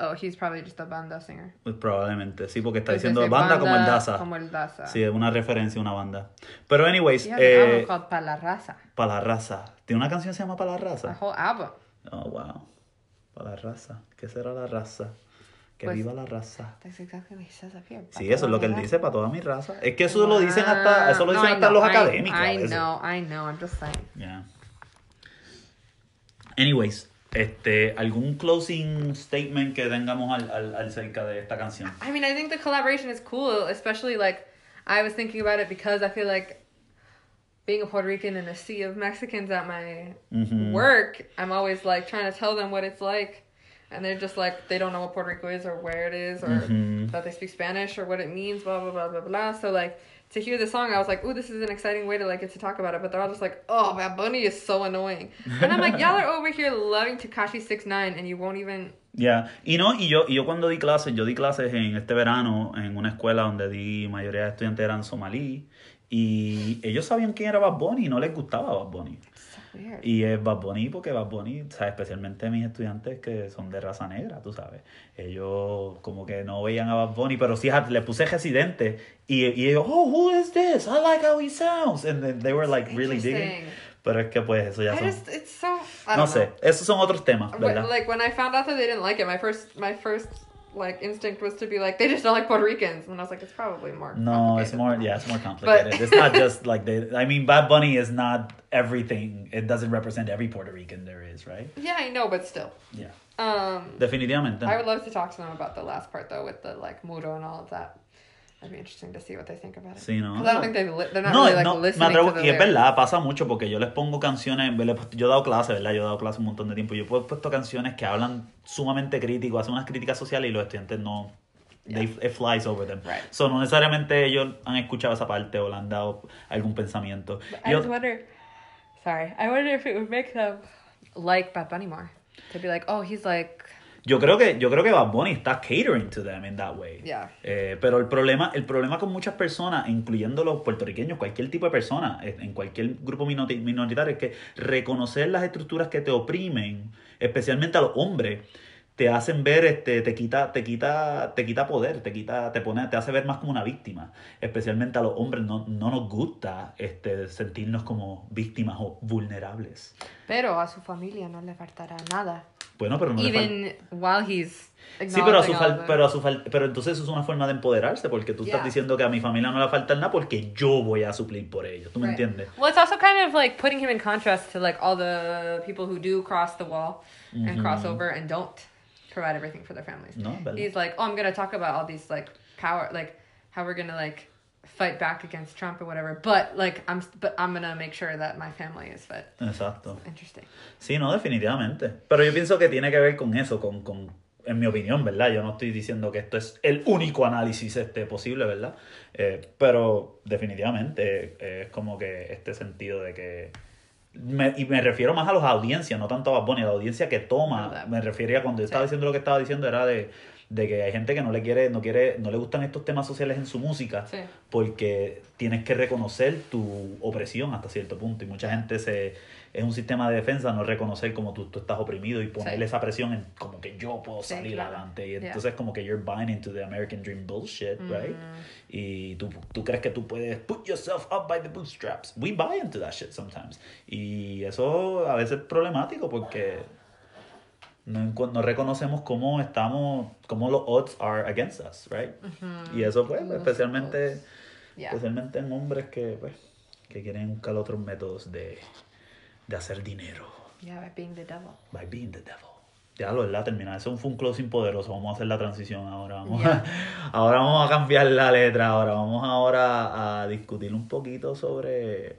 Oh, he's probably just a banda singer. Pues probablemente, sí, porque está diciendo ese banda, como el Daza. Como el Daza. Sí, es una referencia a una banda. Pero anyways, He has an eh, album called la Raza. para la raza. ¿Tiene una canción que se llama Para la A raza? whole album. Oh, wow. Para la raza. ¿Qué será la raza? Que Pues- viva la raza. That's exactly what he says up here. Sí, eso es lo que él dice para toda mi raza. Es que eso lo dicen hasta, eso lo No, dicen I hasta know, los I- académicos. a I know, I know, I'm just saying. Yeah. Anyways, este, ¿algún closing statement que tengamos al, al, al cerca de esta canción? I mean, I think the collaboration is cool, especially like I was thinking about it because I feel like being a Puerto Rican in a sea of Mexicans at my Mhm. work, I'm always like trying to tell them what it's like. And they're just like, they don't know what Puerto Rico is or where it is or Mhm. that they speak Spanish or what it means, blah, blah, blah, blah, blah. So, like, to hear the song, I was like, ooh, this is an exciting way to, like, get to talk about it. But they're all just like, oh, Bad Bunny is so annoying. And I'm like, y'all are over here loving Takashi 69 and you won't even Ya, y no, y yo, y yo cuando di clases, yo di clases en este verano en una escuela donde di mayoría de estudiantes eran somalí y ellos sabían quién era Bad Bunny y no les gustaba Bad Bunny. Weird. Y es Bad Bunny porque Bad Bunny, o sea, especialmente mis estudiantes que son de raza negra, tú sabes. Ellos como que no veían a Bad Bunny, pero sí le puse Residente y, y ellos, oh, who is this? I like how he sounds. And then they were like really digging. Pero es que pues eso ya I son... just, it's so, I No don't sé, know. esos son otros temas, ¿verdad? like when I found out that they didn't like it, my first my first like instinct was to be like they just don't like Puerto Ricans, and I was like it's probably more. No, it's more yeah, it's more complicated. it's not just like they I mean Bad Bunny is not everything. It doesn't represent every Puerto Rican there is, right? Yeah, I know, but still. Yeah. Um, Definitivamente. I would love to talk to them about the last part though, with the like muro and all of that. That'd be interesting to see what they think about it. Sí, ¿no? I don't think they're not No, really like no, me atrevo, to y es verdad, pasa mucho porque yo les pongo canciones, puesto- yo he dado clases, ¿verdad? Yo he dado clases un montón de tiempo. Yo he puesto canciones que hablan sumamente crítico, hacen unas críticas sociales y los estudiantes no, they, it flies over them. Right. So, no necesariamente ellos han escuchado esa parte o le han dado algún pensamiento. I Y just ot- wonder. Sorry, I wonder if it would make them like Bad Bunny more. To be like, oh, he's like, Yo creo que yo creo que Bad Bunny está catering to them in that way. Yeah. Eh, pero el problema el problema con muchas personas, incluyendo los puertorriqueños, cualquier tipo de persona, en cualquier grupo minori- minoritario, es que reconocer las estructuras que te oprimen, especialmente a los hombres, te hacen ver este te quita te quita te quita poder, te quita te pone te hace ver más como una víctima, especialmente a los hombres no, no nos gusta este sentirnos como víctimas o vulnerables. pero a su familia no le faltará nada. Bueno, pero no le Even while he's Sí, pero a su fal- pero a su fal- pero entonces eso es una forma de empoderarse porque tú estás Yeah. diciendo que a mi familia no le falta nada porque yo voy a suplir por ellos. ¿Tú me Right. entiendes? Well, it's also kind of like putting him in contrast to like all the people who do cross the wall and cross over and don't provide everything for their families. No, verdad. He's like, oh, I'm gonna talk about all these like power, like how we're gonna like fight back against Trump or whatever, but like I'm, but I'm gonna make sure that my family is fed. Exacto. Interesting. Sí, no, definitivamente. Pero yo pienso que tiene que ver con eso, con, con en mi opinión, ¿verdad? Yo no estoy diciendo que esto es el único análisis este posible, ¿verdad? Eh, pero definitivamente eh, es como que este sentido de que... Me, y me refiero más a las audiencias, no tanto a Bad Bunny, a la audiencia que toma. Verdad. Me refería cuando yo estaba Sí. diciendo lo que estaba diciendo era de, de que hay gente que no le quiere, no quiere, no le gustan estos temas sociales en su música Sí. porque tienes que reconocer tu opresión hasta cierto punto y mucha gente se es un sistema de defensa no reconocer como tú, tú estás oprimido y ponerle Sí. esa presión en como que yo puedo Sí, salir claro. adelante y Yeah. entonces como que you're buying into the American dream bullshit right Mm. y tú, tú crees que tú puedes put yourself up by the bootstraps we buy into that shit sometimes y eso a veces es problemático porque no, no reconocemos cómo estamos, cómo los odds are against us, right? Y eso pues, especialmente. Yeah. especialmente en hombres que, pues, que quieren buscar otros métodos de, de hacer dinero Yeah, by being the devil. by being the devil. Ya lo terminar. Eso fue un closing poderoso. Vamos a hacer la transición ahora. Vamos, a, ahora vamos a cambiar la letra. Ahora vamos ahora a discutir un poquito sobre,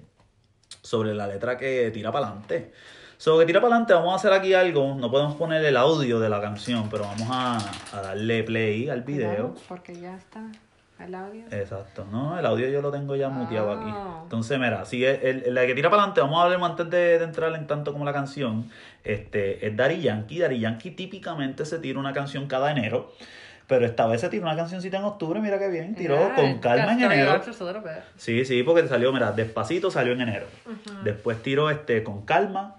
sobre la letra que tira para adelante. Sobre que tira para adelante, vamos a hacer aquí algo. No podemos poner el audio de la canción, pero vamos a, a darle play al video. Porque ya está el audio. Exacto, no, el audio yo lo tengo ya muteado aquí. Ah. Entonces, mira, si es el, el- la que tira para adelante, vamos a hablar antes de, de entrar en tanto como la canción. Este, es Daddy Yankee. Daddy Yankee típicamente se tira una canción cada enero. Pero esta vez se tiró una cancioncita en octubre, mira qué bien, tiró Yeah, con calma en enero. Sí, sí, porque salió, mira, despacito salió en enero. Después tiró este con calma,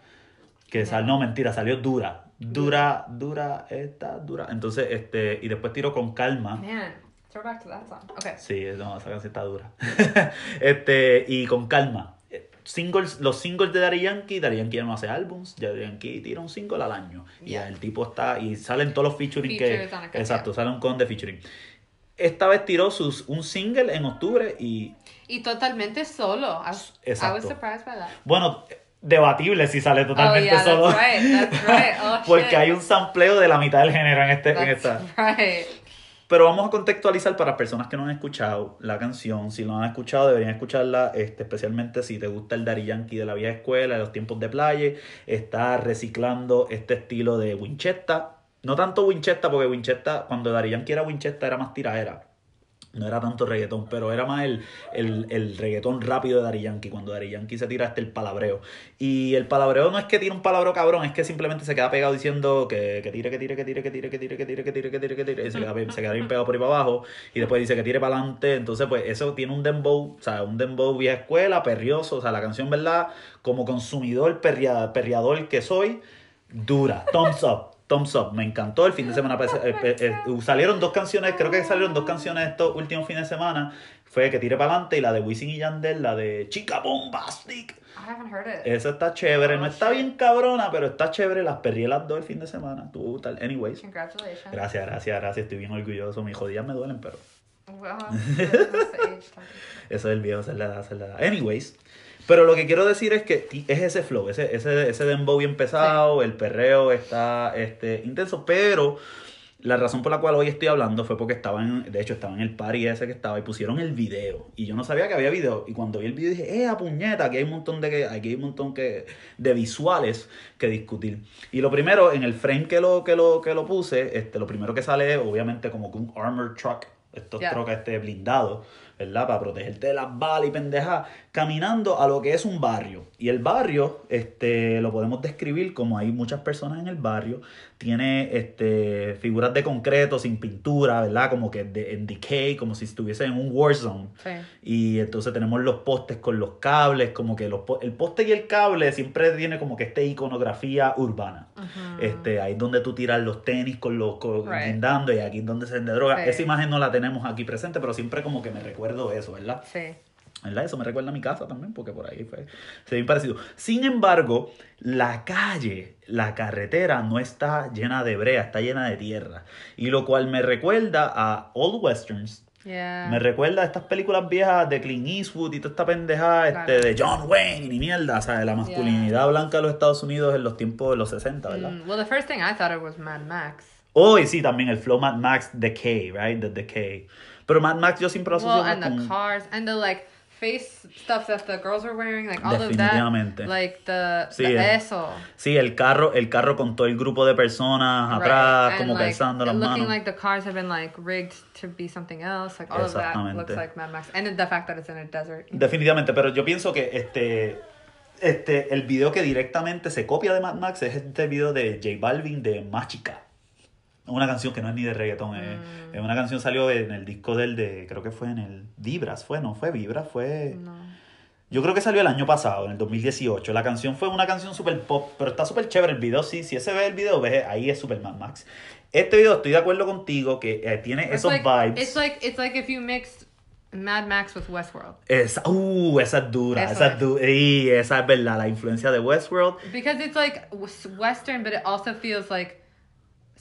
que sal, no, mentira, salió dura. Dura, dura, esta, dura. Entonces, este, y después tiro con calma. Man, throw back to that song. Okay. Sí, no, esa canción está dura. este, y con calma. Singles, los singles de Daddy Yankee, Daddy Yankee ya no hace álbums, Daddy Yankee tira un single al año. Y Yeah. el tipo está, y salen todos los featuring que. Features. Exacto, sale un con de featuring. Esta vez tiró sus, un single en octubre y Y totalmente solo. I, I was Exacto. surprised by that. Bueno, debatible si sale Oh, totalmente yeah, solo. that's right. That's right. Oh, Porque shit. hay un sampleo de la mitad del género en, este, en That's esta. right. Pero vamos a contextualizar para personas que no han escuchado la canción. Si lo han escuchado, deberían escucharla, este, especialmente si te gusta el Daddy Yankee de la vieja escuela, de los tiempos de playa. Está reciclando este estilo de Winchester. No tanto Winchester, porque Winchester, cuando Daddy Yankee era Winchester, era más tiraera. No era tanto reggaetón, pero era más el, el, el reggaetón rápido de Daddy Yankee. Cuando Daddy Yankee se tira este el palabreo. Y el palabreo no es que tire un palabreo cabrón, es que simplemente se queda pegado diciendo que, que tire, que tire, que tire, que tire, que tire, que tire, que tire, que tire, que tire. Se queda, bien- pegado por ahí para abajo. Y después dice que tire para adelante. Entonces, pues eso tiene un dembow, o sea, un dembow vieja escuela, perrioso. O sea, la canción, ¿verdad? Como consumidor, perreador que soy, dura. Thumbs up. Thumbs up, me encantó el fin de semana. pues, eh, eh, eh, salieron dos canciones, creo que salieron dos canciones estos últimos fines de semana. Fue Que tire para adelante y la de Wisin y Yandel, la de Chica Bombastic. I haven't heard it. Esa está chévere, no Oh, está bien cabrona, pero está chévere. Las perrí las dos el fin de semana. Tuvo tal. Anyways. Congratulations. Gracias, gracias, gracias. Estoy bien orgulloso. Mis jodillas me duelen, pero Well, eso es el viejo, es la esa es la edad. Anyways. Pero lo que quiero decir es que es ese flow, ese, ese, ese dembow bien pesado, el perreo está este, intenso, pero la razón por la cual hoy estoy hablando fue porque estaba en, de hecho estaba en el party ese que estaba y pusieron el video y yo no sabía que había video y cuando vi el video dije, eh, a puñeta, aquí hay un montón de, que- aquí hay un montón que, de visuales que discutir. Y lo primero, en el frame que lo, que lo, que lo puse, este, lo primero que sale es obviamente como que un armor truck, estos Yeah. este blindado, ¿verdad? Para protegerte de las balas y pendejas, caminando a lo que es un barrio. Y el barrio, este, lo podemos describir como hay muchas personas en el barrio, tiene este, figuras de concreto sin pintura, ¿verdad? Como que de- en decay, como si estuviese en un war zone. Sí. Y entonces tenemos los postes con los cables, como que los, el poste y el cable siempre tiene como que esta iconografía urbana. Este, ahí es donde tú tiras los tenis con los con- Right. guindando y aquí es donde se vende droga. Sí. Esa imagen no la tenemos aquí presente, pero siempre como que me recuerdo eso, ¿verdad? Sí. ¿Verdad? Eso me recuerda a mi casa también, porque por ahí fue, se ve parecido. Sin embargo, la calle, la carretera no está llena de brea, está llena de tierra. Y lo cual me recuerda a Old Westerns. Yeah. Me recuerda a estas películas viejas de Clint Eastwood y toda esta pendejada este, Claro. de John Wayne y mierda, o sea, de la masculinidad blanca de los Estados Unidos en los tiempos de los 60, ¿verdad? Mm, well, the first thing I thought of was Mad Max. Oh, y sí, también el flow Mad Max Decay, right? The Decay. Pero Mad Max yo siempre lo asocio Well, and the con... cars and the like face stuff that the girls were wearing, like all of that, Definitivamente. like the, Sí, the eh. eso. Sí, el carro, el carro con todo el grupo de personas Right. atrás, And, como like, calzando las looking manos. like the cars have been like rigged to be something else. Like all of that looks like Mad Max, and the fact that it's in a desert. Definitivamente, pero yo pienso que este, este, el video que directamente se copia de Mad Max es este video de J Balvin de Mágica. Una canción que no es ni de reggaetón, Mm. es una canción salió en el disco del de, creo que fue en el Vibras, fue, no fue Vibras, fue... No. Yo creo que salió el año pasado, en el 2018. La canción fue una canción super pop, pero está súper chévere el video. Sí, si ese ve el video, ves, ahí es super Mad Max. Este video estoy de acuerdo contigo que eh, tiene It's esos like, vibes. It's like it's like if you mixed Mad Max with Westworld. Esa, uh, esa es dura, Eso esa es es. dura. Y esa es verdad, la influencia de Westworld. Because it's like wes- Western, but it also feels like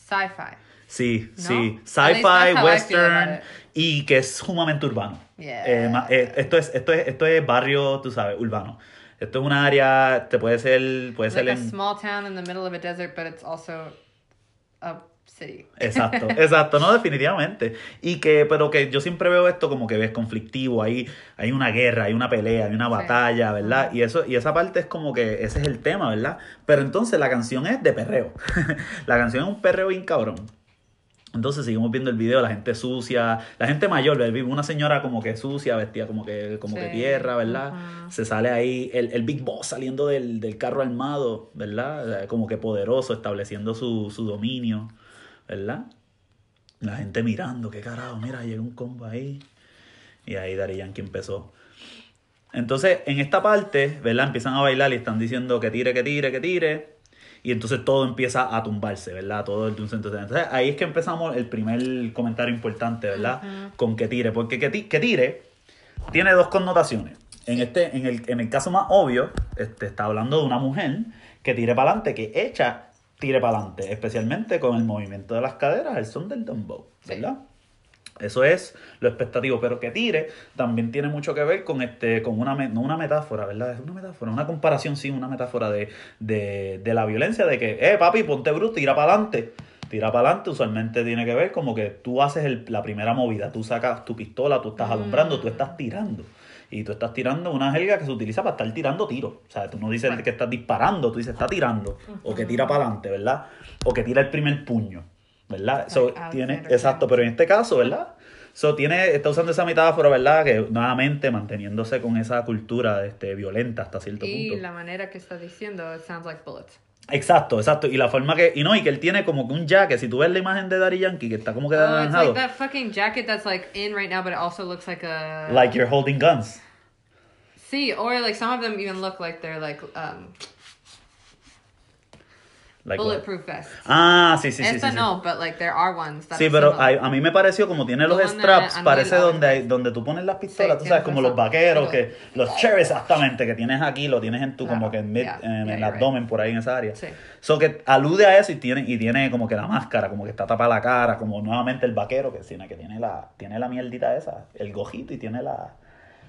sci-fi. Sí, ¿No? sí. Sci-fi, western y que es sumamente urbano. Yeah. Eh, eh, esto, es, esto, es, esto es barrio, tú sabes, urbano. Esto es un área, te puede ser, puede ser like a en... small town in the middle of a desert, but it's also a city. Exacto, exacto, no, definitivamente. Y que, pero que yo siempre veo esto como que ves conflictivo, hay, hay una guerra, hay una pelea, hay una Sí. batalla, ¿verdad? Y eso, y esa parte es como que ese es el tema, ¿verdad? Pero entonces la canción es de perreo. la canción es un perreo bien cabrón. Entonces seguimos viendo el video, la gente sucia, la gente mayor, ¿verdad? una señora como que sucia, vestida como que, como que Sí. tierra, ¿verdad? Se sale ahí el, el Big Boss saliendo del, del carro armado, ¿verdad? Como que poderoso, estableciendo su, su dominio, ¿verdad? La gente mirando, qué carajo, mira, llega un combo ahí. Y ahí Daddy Yankee empezó. Entonces, en esta parte, ¿verdad? Empiezan a bailar y están diciendo que tire, que tire, que tire. y entonces todo empieza a tumbarse, ¿verdad? Todo el Entonces ahí es que empezamos el primer comentario importante, ¿verdad? Con que tire, porque que, que tire tiene dos connotaciones. En, este, en, el, en el caso más obvio, este, está hablando de una mujer que tire para adelante, que echa tire para adelante, especialmente con el movimiento de las caderas, el son del dembow, ¿verdad? Eso es lo expectativo, pero que tire también tiene mucho que ver con este, con una, no una metáfora, ¿verdad? Es una metáfora, una comparación, sí, una metáfora de, de, de la violencia, de que, eh, papi, ponte bruto, tira para adelante. Tira para adelante, usualmente tiene que ver como que tú haces el, la primera movida, tú sacas tu pistola, tú estás alumbrando, tú estás tirando y tú estás tirando una jerga que se utiliza para estar tirando tiros. O sea, tú no dices que estás disparando, tú dices está tirando, o que tira para adelante, ¿verdad? O que tira el primer puño, ¿verdad? Eso tiene, exacto, pero en este caso, ¿verdad? So, tiene, está usando esa metáfora, ¿verdad? Que nuevamente manteniéndose con esa cultura este, violenta hasta cierto punto. Y la manera que está diciendo, it sounds like bullets. Exacto, exacto. Y la forma que. Y no, y que él tiene como que un jacket. Si tú ves la imagen de Daddy Yankee, que está como que oh. It's like that fucking jacket that's like in right now, but it also looks like a. Like you're holding guns. Sí, or like some of them even look like they're like um Like Bulletproof vests. Ah, sí, sí, sí. Esta sí, no, but like there are ones that Sí, pero a, a, mí me pareció como tiene los straps, parece donde hay, donde tú pones las pistolas, tú sabes, como los vaqueros, que los cherries exactamente, que tienes aquí, lo tienes en tu, como que en, mid, en el abdomen, por ahí en esa área. Sí. So que alude a eso y tiene, y tiene como que la máscara, como que está tapada la cara, como nuevamente el vaquero, que tiene, que tiene la, tiene la mierdita esa, el gojito y tiene la...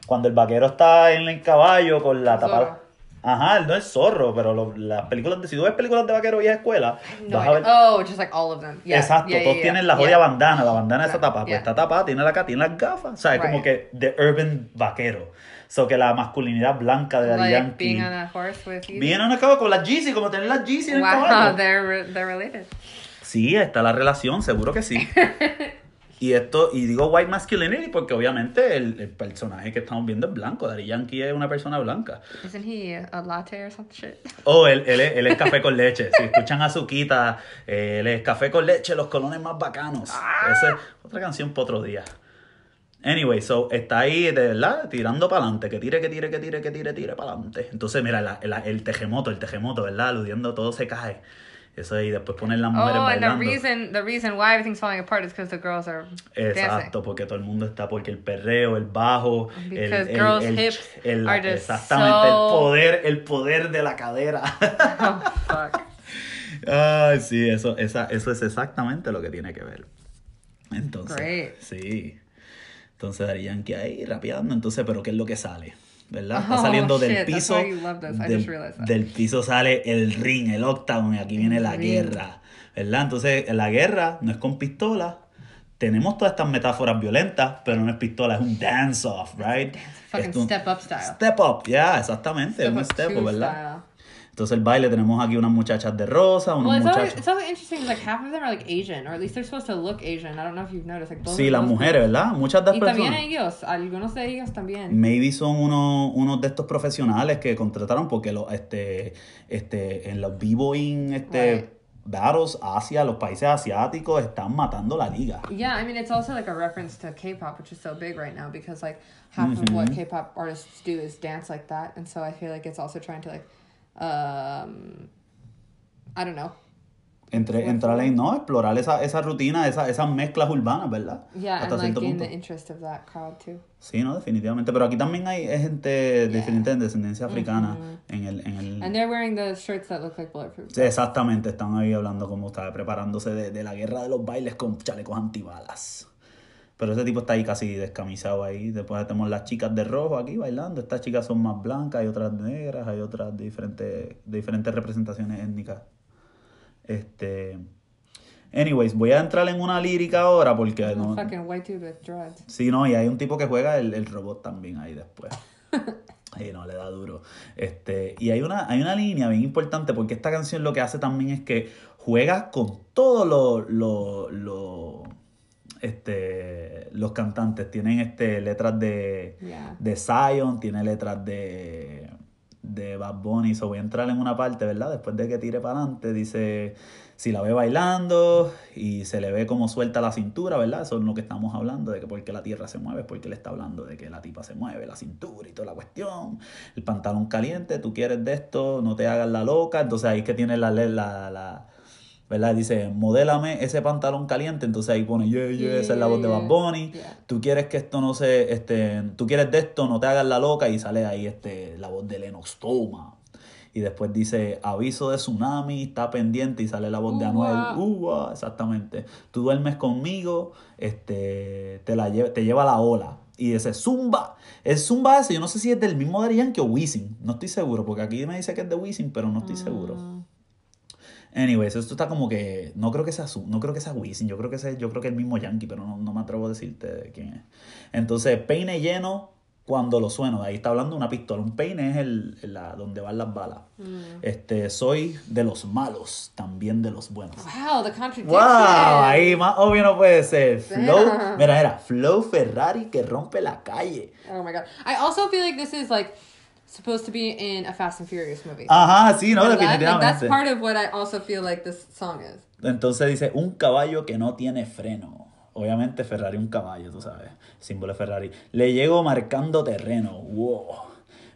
Cuando el vaquero está en el caballo con la tapada... Ajá, él no es zorro, pero las películas de, si tú ves películas de vaquero vieja escuela, vas a ver. Oh, just like all of them. Exacto, todos tienen la joya bandana, la bandana esa tapada, pues está tapada, tiene la tiene las gafas, o sea, es como que the urban vaquero. So que la masculinidad blanca de Daddy like Yankee. Being on a horse with you. Being on a caballo con las Yeezy, como tener las Yeezy en el caballo. Wow, they're, they're related. Sí, está la relación, seguro que sí. Y esto, y digo white masculinity porque obviamente el, el personaje que estamos viendo es blanco. Daddy Yankee es una persona blanca. Isn't he a latte or some shit? Oh, él, él, es, él es café con leche. Si escuchan a Zuquita, él es café con leche, los colones más bacanos. Ah. Esa es otra canción para otro día. Anyway, so está ahí, de verdad, tirando para adelante, que tire, que tire, que tire, que tire, tire para adelante. Entonces, mira, la, la, el tejemoto, el tejemoto, ¿verdad? Aludiendo, todo se cae. Eso y después ponen las mujeres oh, bailando. and the reason, the reason why everything's falling apart is because the girls are Exacto, porque todo el mundo está, porque el perreo, el bajo, el, el, girls el, hips el, are just exactamente, so... el poder, el poder de la cadera. oh, fuck. Ay, sí, eso, esa, eso es exactamente lo que tiene que ver. Entonces, Great. sí. Entonces Dari Yankee ahí rapeando, entonces, pero ¿qué es lo que sale? ¿Verdad? Está saliendo del piso. Del, piso sale el ring, el octagon, y aquí viene la guerra, ¿verdad? Entonces, en la guerra no es con pistola. Tenemos todas estas metáforas violentas, pero no es pistola, es un dance-off, right? Fucking step up style. Step up, ya, exactamente, es un step up, ¿verdad? Entonces el baile tenemos aquí unas muchachas de rosa, unos well, muchachos. It's always interesting, like half of them are like Asian, or at least they're supposed to look Asian. I don't know if you've noticed. Like, sí, las mujeres, ¿verdad? Muchas de las personas. Y también ellos, algunos de ellos también. Maybe son unos, unos de estos profesionales que contrataron porque lo, este, este, en los b-boying, este. Right battles Asia, los países asiáticos están matando la liga. Yeah, I mean it's also like a reference to K-pop, which is so big right now because like half of what K-pop artists do is dance like that, and so I feel like it's also trying to like um, I don't know. Entre, entrar en, no, explorar esa, esa rutina, esa, esas mezclas urbanas, ¿verdad? Yeah, Hasta and like in punto. the interest of that crowd too. Sí, no, definitivamente. Pero aquí también hay gente yeah. de descendencia africana mm-hmm. en, el, en el... And they're wearing the shirts that look like bulletproof. Sí, exactamente. Están ahí hablando como estaba preparándose de, de la guerra de los bailes con chalecos antibalas. Pero ese tipo está ahí casi descamisado ahí. Después tenemos las chicas de rojo aquí bailando. Estas chicas son más blancas, hay otras negras, hay otras de diferentes, de diferentes representaciones étnicas. Este. Anyways, voy a entrar en una lírica ahora porque no. Fucking white. Sí, no, y hay un tipo que juega el, el robot también ahí después. Y no, le da duro. Este, y hay una, hay una línea bien importante porque esta canción lo que hace también es que juega con todo lo, lo, lo este, los cantantes. Tienen este, letras de, de Zion, tiene letras de, de Bad Bunny. So voy a entrar en una parte, ¿verdad? Después de que tire para adelante, dice si la ve bailando y se le ve como suelta la cintura, ¿verdad? Eso es lo que estamos hablando, de que porque la tierra se mueve, porque le está hablando de que la tipa se mueve, la cintura y toda la cuestión, el pantalón caliente, tú quieres de esto, no te hagas la loca, entonces ahí que tiene la, la, la ¿verdad? Dice, modélame ese pantalón caliente, entonces ahí pone, yeah, yeah, esa es la voz de Bad Bunny, tú quieres que esto no se, este, tú quieres de esto, no te hagas la loca, y sale ahí este, la voz de Lennox Toma, y después dice aviso de tsunami, está pendiente y sale la voz de Anuel, uh, exactamente. Tú duermes conmigo, este, te, la te lleva la ola. Y dice Zumba. Es Zumba ese, yo no sé si es del mismo Daddy Yankee o Wisin. No estoy seguro, porque aquí me dice que es de Wisin, pero no estoy seguro. Anyways, esto está como que. No creo que sea no creo que sea Wisin, yo creo que sea, yo creo que es el mismo Yankee, pero no, no me atrevo a decirte quién es. Entonces, peine lleno, cuando lo sueno. Ahí está hablando una pistola. Un peine es el, la, donde van las balas. Mm. Este, soy de los malos, también de los buenos. Wow, the contradiction. Wow, ahí más obvio no puede ser. Flow, mira, era Flow Ferrari que rompe la calle. Oh my god. I also feel like this is like supposed to be in a Fast and Furious movie. Ajá, sí, no, definitivamente. Like, that's part of what I also feel like this song is. Entonces dice, un caballo que no tiene freno. Obviamente Ferrari un caballo, tú sabes. Símbolo de Ferrari. Le llego marcando terreno. Wow.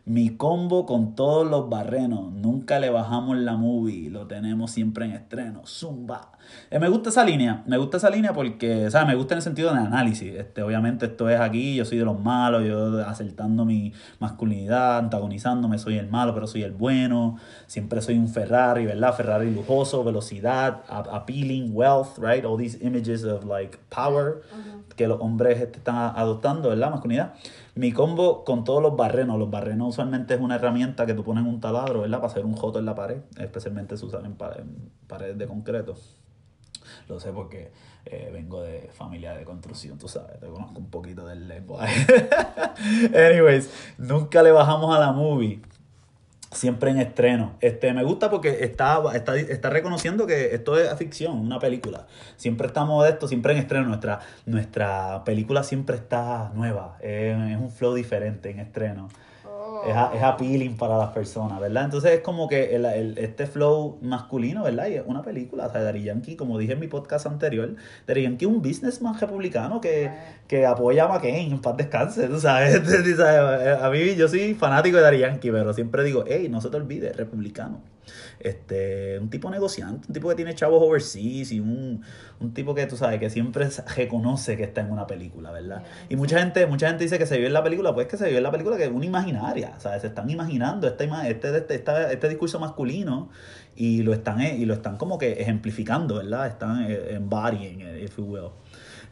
Mi combo con todos los barrenos. Nunca le bajamos la movie. Lo tenemos siempre en estreno. Zumba. Eh, me gusta esa línea. Me gusta esa línea porque, o sea, me gusta en el sentido de análisis. Este, obviamente esto es aquí. Yo soy de los malos. Yo acertando mi masculinidad, antagonizándome. Soy el malo, pero soy el bueno. Siempre soy un Ferrari, ¿verdad? Ferrari lujoso, velocidad, appealing, wealth, right? All these images of like power que los hombres este, están adoptando, ¿verdad? Masculinidad. Mi combo con todos los barrenos. Los barrenos usualmente es una herramienta que tú pones un taladro, ¿verdad? Para hacer un joto en la pared. Especialmente se usan en, paredes de concreto. Lo sé porque eh, vengo de familia de construcción, tú sabes, te conozco un poquito del lenguaje. Anyways, nunca le bajamos a la movie siempre en estreno. Este, me gusta porque está, está, está, reconociendo que esto es ficción, una película. Siempre estamos de esto, siempre en estreno. Nuestra, nuestra película siempre está nueva. Es, un flow diferente en estreno es, es, appealing para las personas, ¿verdad? Entonces es como que el, el, este flow masculino, ¿verdad? Y es una película, o sea, Dari Yankee, como dije en mi podcast anterior, Dari Yankee es un businessman republicano que, que apoya a McCain, en paz descanse, tú sabes? A mí, yo soy fanático de Dari Yankee, pero siempre digo, hey, no se te olvide, republicano este, un tipo negociante, un tipo que tiene chavos overseas y un, un tipo que tú sabes que siempre reconoce que está en una película, ¿verdad? Y mucha gente, mucha gente dice que se vio en la película, pues que se vio en la película que es una imaginaria, ¿sabes? Se están imaginando este, este, este, este discurso masculino y lo están y lo están como que ejemplificando, ¿verdad? Están eh, embodying, if you will.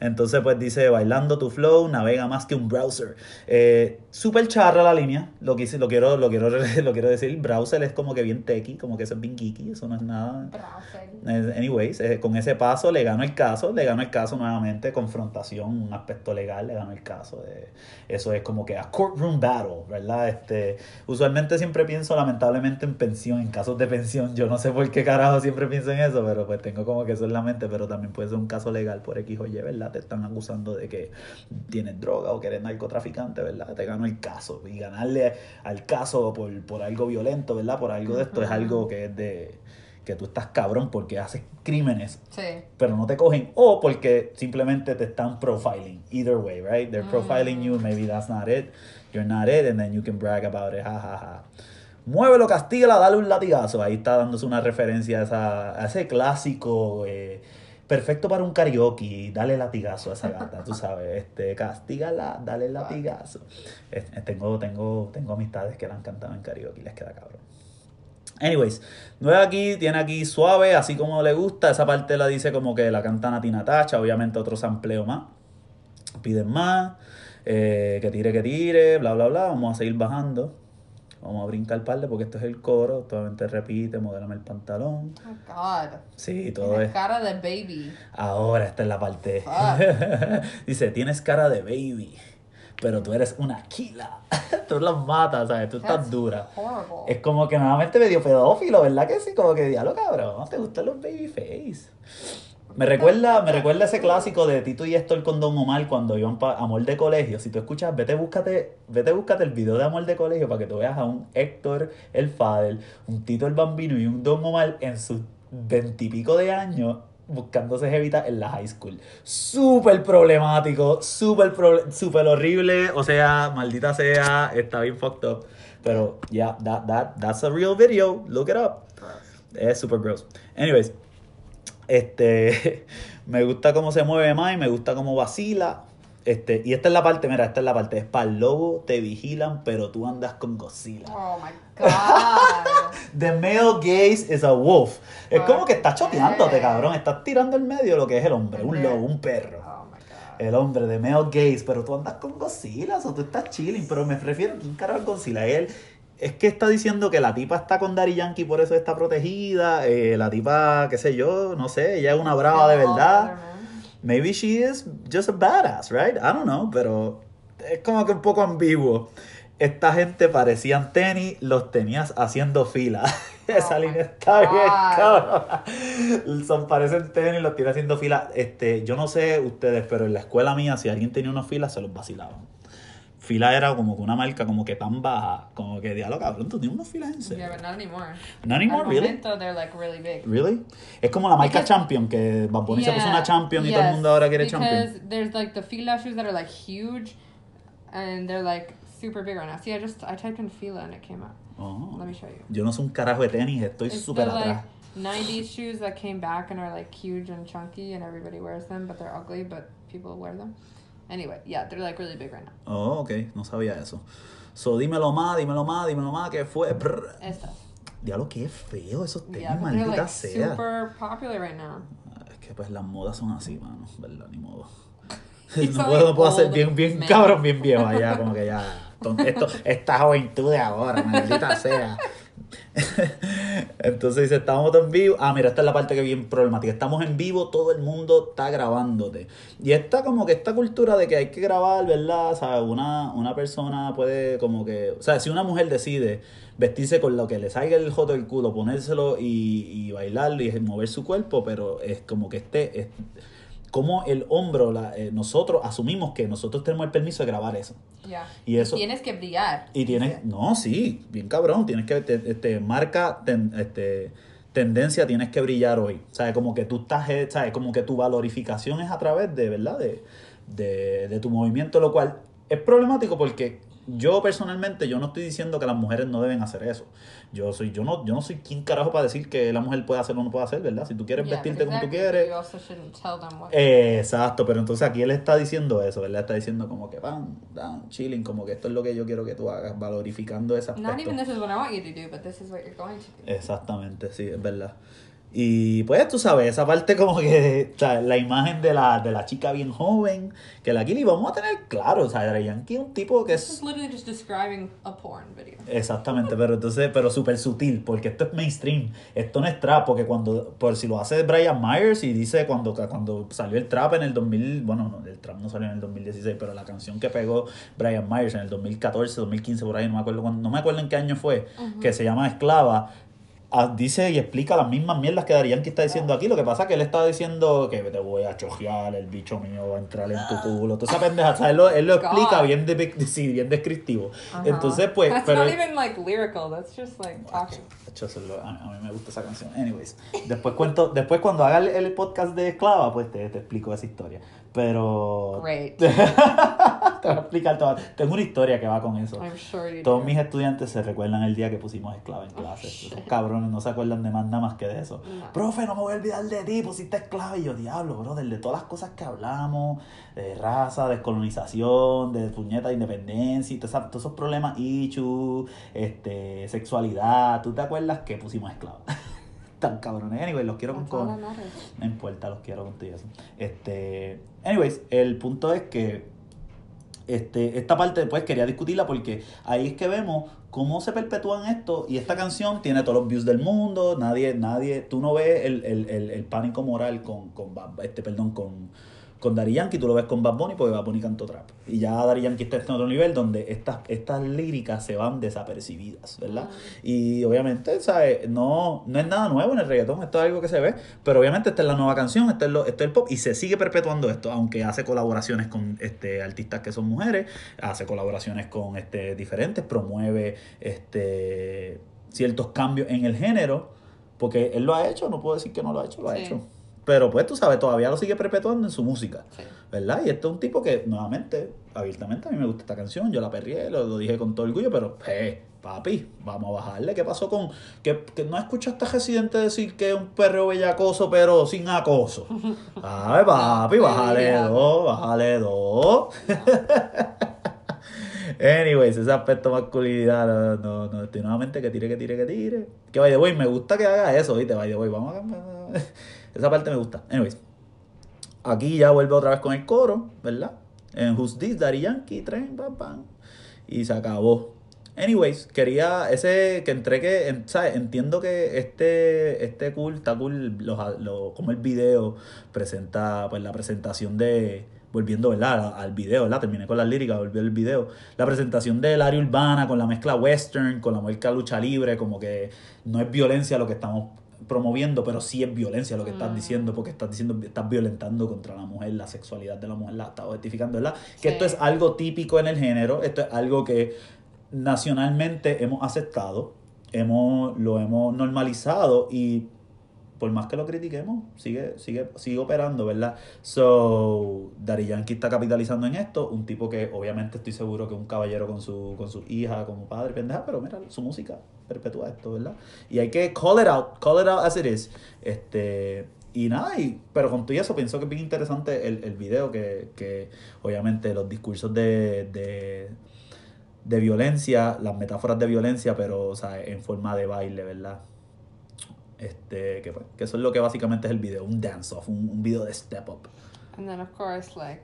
Entonces, pues dice, bailando tu flow, navega más que un browser. Eh, Súper charra la línea, lo, que, lo, quiero, lo, quiero, lo quiero decir. Browser es como que bien techy, como que eso es bien geeky, eso no es nada. Browser. Anyways, eh, con ese paso le gano el caso, le gano el caso nuevamente, confrontación, un aspecto legal, le gano el caso. De, eso es como que a courtroom battle, ¿verdad? Este, usualmente siempre pienso lamentablemente en pensión, en casos de pensión. Yo no sé por qué carajo siempre pienso en eso, pero pues tengo como que eso en la mente, pero también puede ser un caso legal por X o Y, ¿verdad? Te están acusando de que tienes droga o que eres narcotraficante, ¿verdad? Te gano el caso. Y ganarle al caso por, por algo violento, ¿verdad? Por algo de esto es algo que es de que tú estás cabrón porque haces crímenes, pero no te cogen, o porque simplemente te están profiling. Either way, right? They're profiling you, maybe that's not it, you're not it, and then you can brag about it, jajaja. Ja, ja. Muévelo, castígala, dale un latigazo. Ahí está dándose una referencia a, esa, a ese clásico eh, perfecto para un karaoke, dale latigazo a esa gata, tú sabes, este, castígala, dale latigazo. tengo, tengo, tengo amistades que la han cantado en karaoke les queda cabrón. Anyways, nueva aquí, tiene aquí suave, así como le gusta. Esa parte la dice como que la canta Nati Natacha, obviamente otro sampleo más. Piden más, eh, que tire, que tire, bla, bla, bla. Vamos a seguir bajando. Vamos a brincar parte porque esto es el coro. Obviamente repite, modélame el pantalón. Oh, God. Sí, todo es. cara de baby. Ahora, esta es la parte. Dice, tienes cara de baby, pero tú eres una quila. tú las matas, ¿sabes? Tú estás dura. Es como que nuevamente medio pedófilo, ¿verdad que sí? Como que diablo, cabrón, ¿te gustan los baby face? Me recuerda, me recuerda ese clásico de Tito y Héctor con Don Omar cuando iban para Amor de Colegio. Si tú escuchas, vete búscate, vete búscate el video de Amor de Colegio para que tú veas a un Héctor el Fadel, un Tito el Bambino y un Don Omar en sus veintipico de años buscándose jevita en la high school. Súper problemático, súper super horrible, o sea, maldita sea, está bien fucked up. Pero, yeah, that, that, that's a real video, look it up. Es super gross. Anyways, este, me gusta cómo se mueve más y me gusta cómo vacila. Este, y esta es la parte, mira, esta es la parte. Es para el lobo, te vigilan, pero tú andas con Godzilla. Oh my god. The male gaze is a wolf. Es como que estás choteándote, cabrón. Estás tirando el medio lo que es el hombre, un lobo, un perro. Oh my god. El hombre de male gaze, pero tú andas con Godzilla, o tú estás chilling, pero me refiero, ¿quién carajo es Godzilla? Él, es que está diciendo que la tipa está con Dari Yankee, por eso está protegida. Eh, la tipa, qué sé yo, no sé, ella es una brava de verdad. Maybe she is just a badass, right? I don't know, pero es como que un poco ambiguo. Esta gente parecían tenis, los tenías haciendo fila. Esa oh línea está bien, cabrón. Son, parecen tenis, los tiene haciendo fila. Este, yo no sé ustedes, pero en la escuela mía, si alguien tenía una fila, se los vacilaban fila era como que una marca como que tan baja, como que diálogo cabrón, tú tienes unos filas en serio. Yeah, but not anymore. Not anymore, Al really? momento, they're like really big. Really? Es como la marca Because- Champion, que Bad Bunny se puso una Champion y todo el yes, mundo ahora quiere because Champion. there's like the Fila shoes that are like huge, and they're like super big right now. See, I just I typed in Fila and it came up. Oh. Let me show you. Yo no soy un carajo de tenis, estoy súper the like atrás. 90s shoes that came back and are like huge and chunky and everybody wears them, but they're ugly, but people wear them. Anyway, yeah, they're like really big right now. Oh, ok, no sabía eso. So, dímelo más, dímelo más, dímelo más, que fue. Brr. Estas. Diablo, qué feo esos tenis, Yeah, they're maldita like sea. super popular right now. Es que pues las modas son así, mano, ¿verdad? Ni modo. No puedo, no puedo hacer bien, bien man. cabrón, bien viejo allá, como que ya. Esto, esta juventud de ahora, maldita sea. Entonces dice, estamos en vivo. Ah, mira, esta es la parte que es bien problemática. Estamos en vivo, todo el mundo está grabándote. Y está como que esta cultura de que hay que grabar, ¿verdad? O sea, una, una persona puede como que... O sea, si una mujer decide vestirse con lo que le salga el joto del culo, ponérselo y, y bailarlo y mover su cuerpo, pero es como que este... Es, como el hombro, la- eh, nosotros asumimos que nosotros tenemos el permiso de grabar eso. Yeah. Y eso- Tienes que brillar. Y tienes, no, sí, bien cabrón, tienes que, te, este, marca ten- este, tendencia, tienes que brillar hoy. ¿Sabes? Como que tú estás, eh, ¿sabes? Como que tu valorificación es a través de, ¿verdad? De, de, de tu movimiento, lo cual es problemático porque yo personalmente, yo no estoy diciendo que las mujeres no deben hacer eso. Yo soy, yo no, yo no soy quien carajo para decir que la mujer puede hacer o no puede hacer, ¿verdad? Si tú quieres Yeah, vestirte como tú quieres. Eh, exacto, pero entonces aquí él está diciendo eso, ¿verdad? Está diciendo como que, pan, down, chilling, como que esto es lo que yo quiero que tú hagas, valorificando do. Exactamente, sí, es verdad. Y pues tú sabes, esa parte como que, o sea, la imagen de la, de la chica bien joven, que la Kili vamos a tener claro, o sea, Daddy Yankee es un tipo que This is es... literally just describing a porn video. Exactamente, pero entonces, pero súper sutil, porque esto es mainstream, esto no es trap, porque cuando, por si lo hace Brian Myers y dice cuando, cuando salió el trap en el 2000, bueno, no, el trap no salió en el 2016, pero la canción que pegó Brian Myers en el 2014, 2015, por ahí, no me acuerdo, no me acuerdo en qué año fue, que se llama Esclava, dice y explica las mismas mierdas que Darían que está diciendo aquí. Lo que pasa es que él está diciendo que te voy a chojear, el bicho mío va a entrar en tu culo. Toda esa pendeja. O sea, él lo, él lo explica God. bien, de, sí, bien descriptivo. Ajá. Entonces, pues. That's pero, not even like lyrical. That's just like talking. A mí me gusta esa canción. Anyways, después cuento, después cuando haga el, el podcast de Esclava, pues te, te explico esa historia. Pero Great. te voy a explicar toda. Tengo una historia que va con eso. I'm sure you Todos do. mis estudiantes se recuerdan el día que pusimos esclava en clase. Esos cabrones no se acuerdan de más nada más que de eso. No. Profe, no me voy a olvidar de ti, pusiste esclava. Y yo, diablo, brother, de todas las cosas que hablamos, de raza, descolonización, de puñeta de independencia y todos esos, todos esos problemas, ichu, este, sexualidad. ¿Tú te acuerdas que pusimos esclava? Tan cabrones. Anyway, los quiero con matters. No importa, los quiero contigo. eso. Este, anyways, el punto es que este, esta parte pues quería discutirla porque ahí es que vemos cómo se perpetúan esto y esta canción tiene todos los views del mundo, nadie, nadie, tú no ves el, el, el, el pánico moral con, con este, perdón, con, con Daddy Yankee, tú lo ves con Bad Bunny porque Bad Bunny cantó trap. Y ya Daddy Yankee está en otro nivel donde estas, estas líricas se van desapercibidas, ¿verdad? Y obviamente, ¿sabes? No, no es nada nuevo en el reggaetón, esto es algo que se ve, pero obviamente esta es la nueva canción, este es, lo, este es el pop y se sigue perpetuando esto, aunque hace colaboraciones con este, artistas que son mujeres, hace colaboraciones con este, diferentes, promueve este, ciertos cambios en el género, porque él lo ha hecho, no puedo decir que no lo ha hecho, lo ha hecho. Pero pues tú sabes, todavía lo sigue perpetuando en su música. Sí. ¿Verdad? Y este es un tipo que, nuevamente, abiertamente a mí me gusta esta canción, yo la perrié, lo, lo dije con todo orgullo, pero, hey, papi, vamos a bajarle. ¿Qué pasó con.? Que, que no escuchaste a Residente decir que es un perreo bellacoso, pero sin acoso. Ay, papi, bájale dos, bájale dos. Anyways, ese aspecto masculinidad, no, no, no, estoy nuevamente que tire, que tire, que tire. Que by the way, me gusta que haga eso, ¿viste? By the way, vamos a. Esa parte me gusta. Anyways, aquí ya vuelve otra vez con el coro, ¿verdad? En Who's This, Daddy Yankee, Tren, pam, pam. Y se acabó. Anyways, quería ese que entré que, ¿sabes? Entiendo que este, este cool, está cool, los, lo- como el video presenta, pues la presentación de, volviendo, ¿verdad? Al video, ¿verdad? Terminé con las líricas, volvió el video. La presentación del área urbana con la mezcla western, con la mezcla lucha libre, como que no es violencia lo que estamos promoviendo, pero sí es violencia lo que estás Mm. diciendo, porque estás diciendo, estás violentando contra la mujer, la sexualidad de la mujer, la estás justificando, ¿verdad? Que Sí. esto es algo típico en el género, esto es algo que nacionalmente hemos aceptado, hemos, lo hemos normalizado y por más que lo critiquemos, sigue, sigue, sigue operando, ¿verdad? So, Daddy Yankee está capitalizando en esto, un tipo que obviamente estoy seguro que un caballero con su, con su hija, como padre, pendeja, pero mira, su música perpetúa esto, ¿verdad? Y hay que call it out, call it out as it is. Este, y nada, y, pero con todo eso pienso que es bien interesante el, el video, que, que obviamente los discursos de, de, de violencia, las metáforas de violencia, pero o sea, en forma de baile, ¿verdad? Este, que, pues, que eso es lo que básicamente es el video, un dance-off, un, un video de step up. And then, of course, like,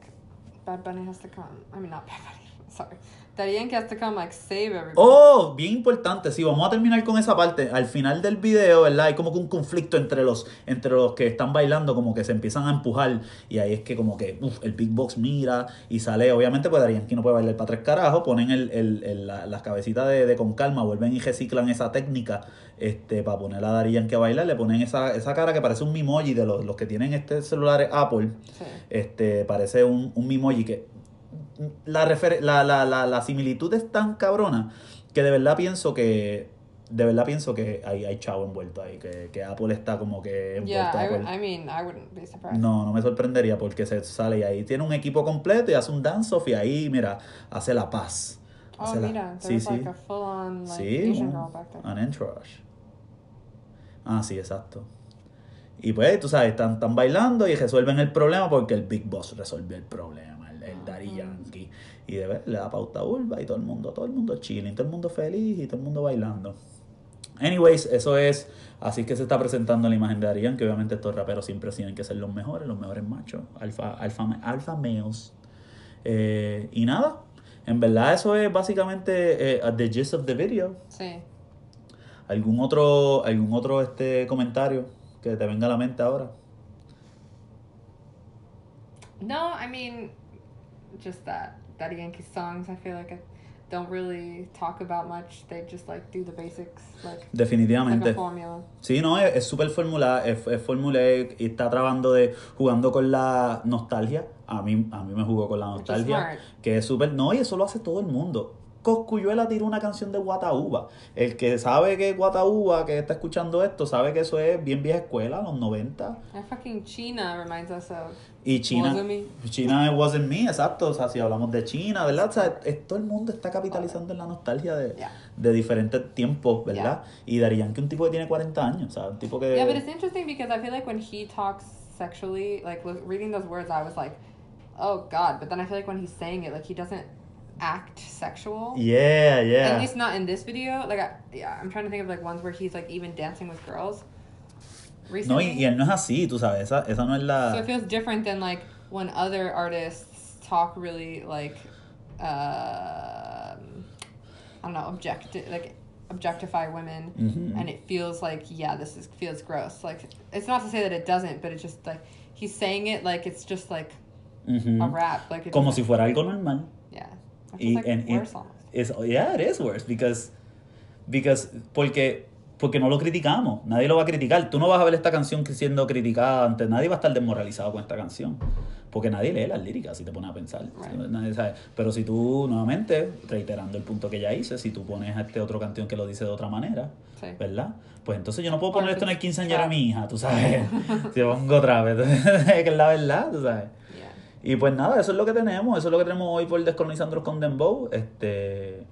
Bad Bunny has to come. I mean, not Bad Bunny, sorry. Daddy Yankee has to come, like, save everybody. Oh, bien importante, sí, vamos a terminar con esa parte. Al final del video, ¿verdad? Hay como que un conflicto entre los, entre los que están bailando, como que se empiezan a empujar. Y ahí es que como que, uff, el Big Box mira y sale, obviamente, pues Daddy Yankee no puede bailar para tres carajos. Ponen el, el, el- la- las cabecitas de, de con calma, vuelven y reciclan esa técnica este, para poner a Daddy Yankee a bailar. Le ponen esa, esa cara que parece un mimoji de los, los que tienen este celulares Apple. Sí. Este, parece un, un mimoji que la, refer- la, la, la, la similitud es tan cabrona que de verdad pienso que de verdad pienso que hay, hay chavo envuelto ahí, que, que Apple está como que envuelto. Yeah, I, would, I mean, I wouldn't be surprised. No, no me sorprendería porque se sale y ahí tiene un equipo completo y hace un dance-off y ahí, mira, hace la paz. Oh, Hace la- mira, sí, there's sí. like a full-on, like, Sí, Asian girl back there. un entourage. Ah, sí, exacto. Y pues, tú sabes, están, están bailando y resuelven el problema porque el Big Boss resolvió el problema, el, Daddy Yankee. Y de ver, le da pauta Urba y todo el mundo, todo el mundo chilling, todo el mundo feliz y todo el mundo bailando. Anyways, eso es, así que se está presentando la imagen de Daddy Yankee. Obviamente estos raperos siempre tienen que ser los mejores, los mejores machos, alfa, alfa, alfa males. Eh, y nada, en verdad eso es básicamente eh, the gist of the video. Sí. ¿Algún otro, algún otro este comentario que te venga a la mente ahora? No, I mean, just that Daddy Yankee songs. I feel like I don't really talk about much. They just like do the basics, like like a Definitivamente. formula. Sí, no, es es súper formulada, es, es fórmula y está trabajando de, jugando con la nostalgia. A mí, a mí me jugó con la nostalgia, que es súper, no, y eso lo hace todo el mundo. Coscuyuela tiró una canción de Guataúba. El que sabe que es Guataúba, que está escuchando esto, sabe que eso es bien vieja escuela, los 90. And fucking China reminds us of. Y China, Wasn't Me. China wasn't me, exacto. O sea, si hablamos de China, ¿verdad? O sea, es- todo el mundo está capitalizando en la nostalgia de, Yeah. de diferentes tiempos, ¿verdad? Y Darían que un tipo que tiene 40 años, o sea, un tipo que... Yeah, but it's interesting because I feel like when he talks sexually, like reading those words, I was like, oh god. But then I feel like when he's saying it, like he doesn't act sexual. Yeah, yeah. At least not in this video. Like, I, yeah, I'm trying to think of like ones where he's like even dancing with girls. No, y, y él no es así, tú sabes, esa, esa no es la. So it feels different than like when other artists talk really like, um, I don't know, object like objectify women, Mhm. and it feels like yeah, this is feels gross. Like it's not to say that it doesn't, but it's just like he's saying it like it's just like Ujú. a rap. Like it Como si fuera algo normal. Yeah. Is like en- y- worse es- yeah, it is worse because, because porque, porque no lo criticamos. Nadie lo va a criticar. Tú no vas a ver esta canción siendo criticada ante nadie va a estar desmoralizado con esta canción. Porque nadie lee las líricas si te pones a pensar. Right. Nadie sabe. Pero si tú, nuevamente, reiterando el punto que ya hice, si tú pones a este otro canción que lo dice de otra manera, Sí. ¿verdad? Pues entonces yo no puedo poner esto en el de claro. mi hija, tú sabes. si pongo otra vez, que es la verdad, tú sabes. Y pues nada, eso es lo que tenemos, eso es lo que tenemos hoy por Descolonizándolos con Dembow. Este,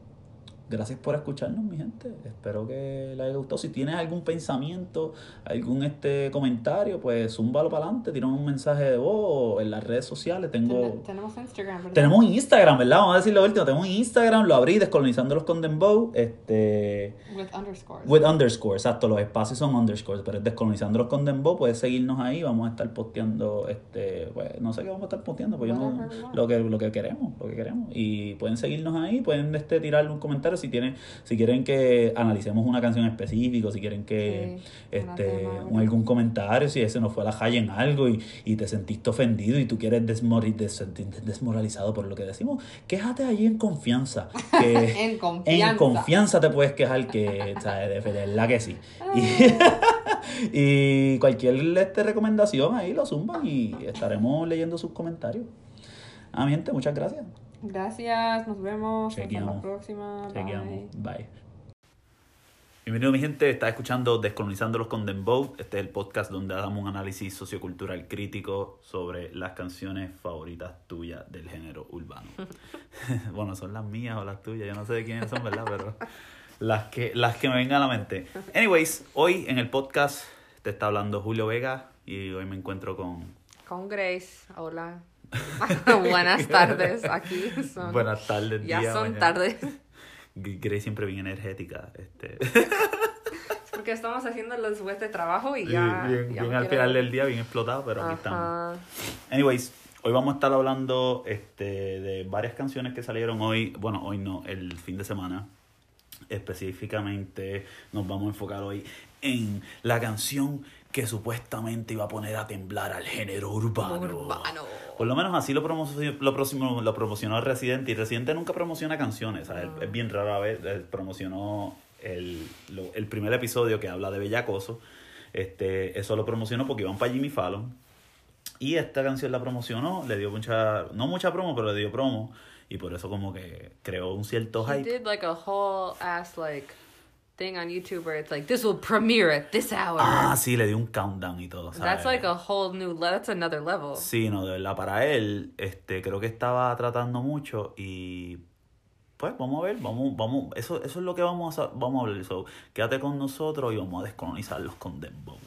gracias por escucharnos, mi gente. Espero que les haya gustado. Si tienes algún pensamiento, algún este comentario, pues zúmbalo para adelante, tira un mensaje de voz o en las redes sociales. Ten- Tengo tenemos Instagram, ¿verdad? tenemos Instagram, ¿verdad? Vamos a decir lo último, tenemos Instagram, lo abrí Descolonizándolos con Dembow, este With underscores. With underscore, exacto, los espacios son underscores, pero es descolonizándolos con Dembow, puedes seguirnos ahí, vamos a estar posteando, este, pues, no sé qué vamos a estar posteando, pues yo no, lo que, lo que queremos, lo que queremos. Y pueden seguirnos ahí, pueden este, tirar un comentario si tienen, si quieren que analicemos una canción específica, si quieren que Sí, este, un- algún comentario, si ese nos fue a la calle en algo y, y te sentiste ofendido y tú quieres sentirte desmoralizado por lo que decimos, quéjate allí en confianza. Que, En confianza. en confianza te puedes quejar que, ¿sabes? De verdad que sí. Y, y cualquier este, recomendación ahí lo zumban y estaremos leyendo sus comentarios. Ah, mi gente, muchas gracias. Gracias, nos vemos. Hasta Chequeamos. la próxima. Chequeamos. Bye. Bye. Bienvenido mi gente, está escuchando Descolonizándolos con Dembow. Este es el podcast donde damos un análisis sociocultural crítico sobre las canciones favoritas tuyas del género urbano. bueno, son las mías o las tuyas, yo no sé de quiénes son, ¿verdad? Pero las que, las que me vengan a la mente. Anyways, hoy en el podcast te está hablando Julio Vega y hoy me encuentro con... Con Grace, hola. Buenas tardes, aquí son. Buenas tardes, Ya son mañana. tardes. Grace siempre bien energética. Este. Porque estamos haciendo los después de trabajo y ya. bien ya bien me al final del día, bien explotado, pero aquí estamos. Anyways, hoy vamos a estar hablando este, de varias canciones que salieron hoy, bueno, hoy no, el fin de semana. Específicamente nos vamos a enfocar hoy en la canción que supuestamente iba a poner a temblar al género urbano. Urbano. Por lo menos así lo, promocionó, lo, próximo, lo promocionó Residente. Y Residente nunca promociona canciones. ¿sabes? Es bien raro a ver. él promocionó el, lo- el primer episodio que habla de Bellacoso. Este, eso lo promocionó porque iban para Jimmy Fallon. Y esta canción la promocionó, le dio mucha, no mucha promo, pero le dio promo. Y por eso como que creó un cierto hype. did like a whole ass like thing on YouTube where it's like this will premiere at this hour. Ah, sí, le dio un countdown y todo. ¿sabes? That's like a whole new that's another level. Sí, no, de verdad, para él, este, creo que estaba tratando mucho y pues vamos a ver, vamos, vamos, eso, eso es lo que vamos a, vamos a hablar. So, quédate con nosotros y vamos a descolonizarlos con Dembow.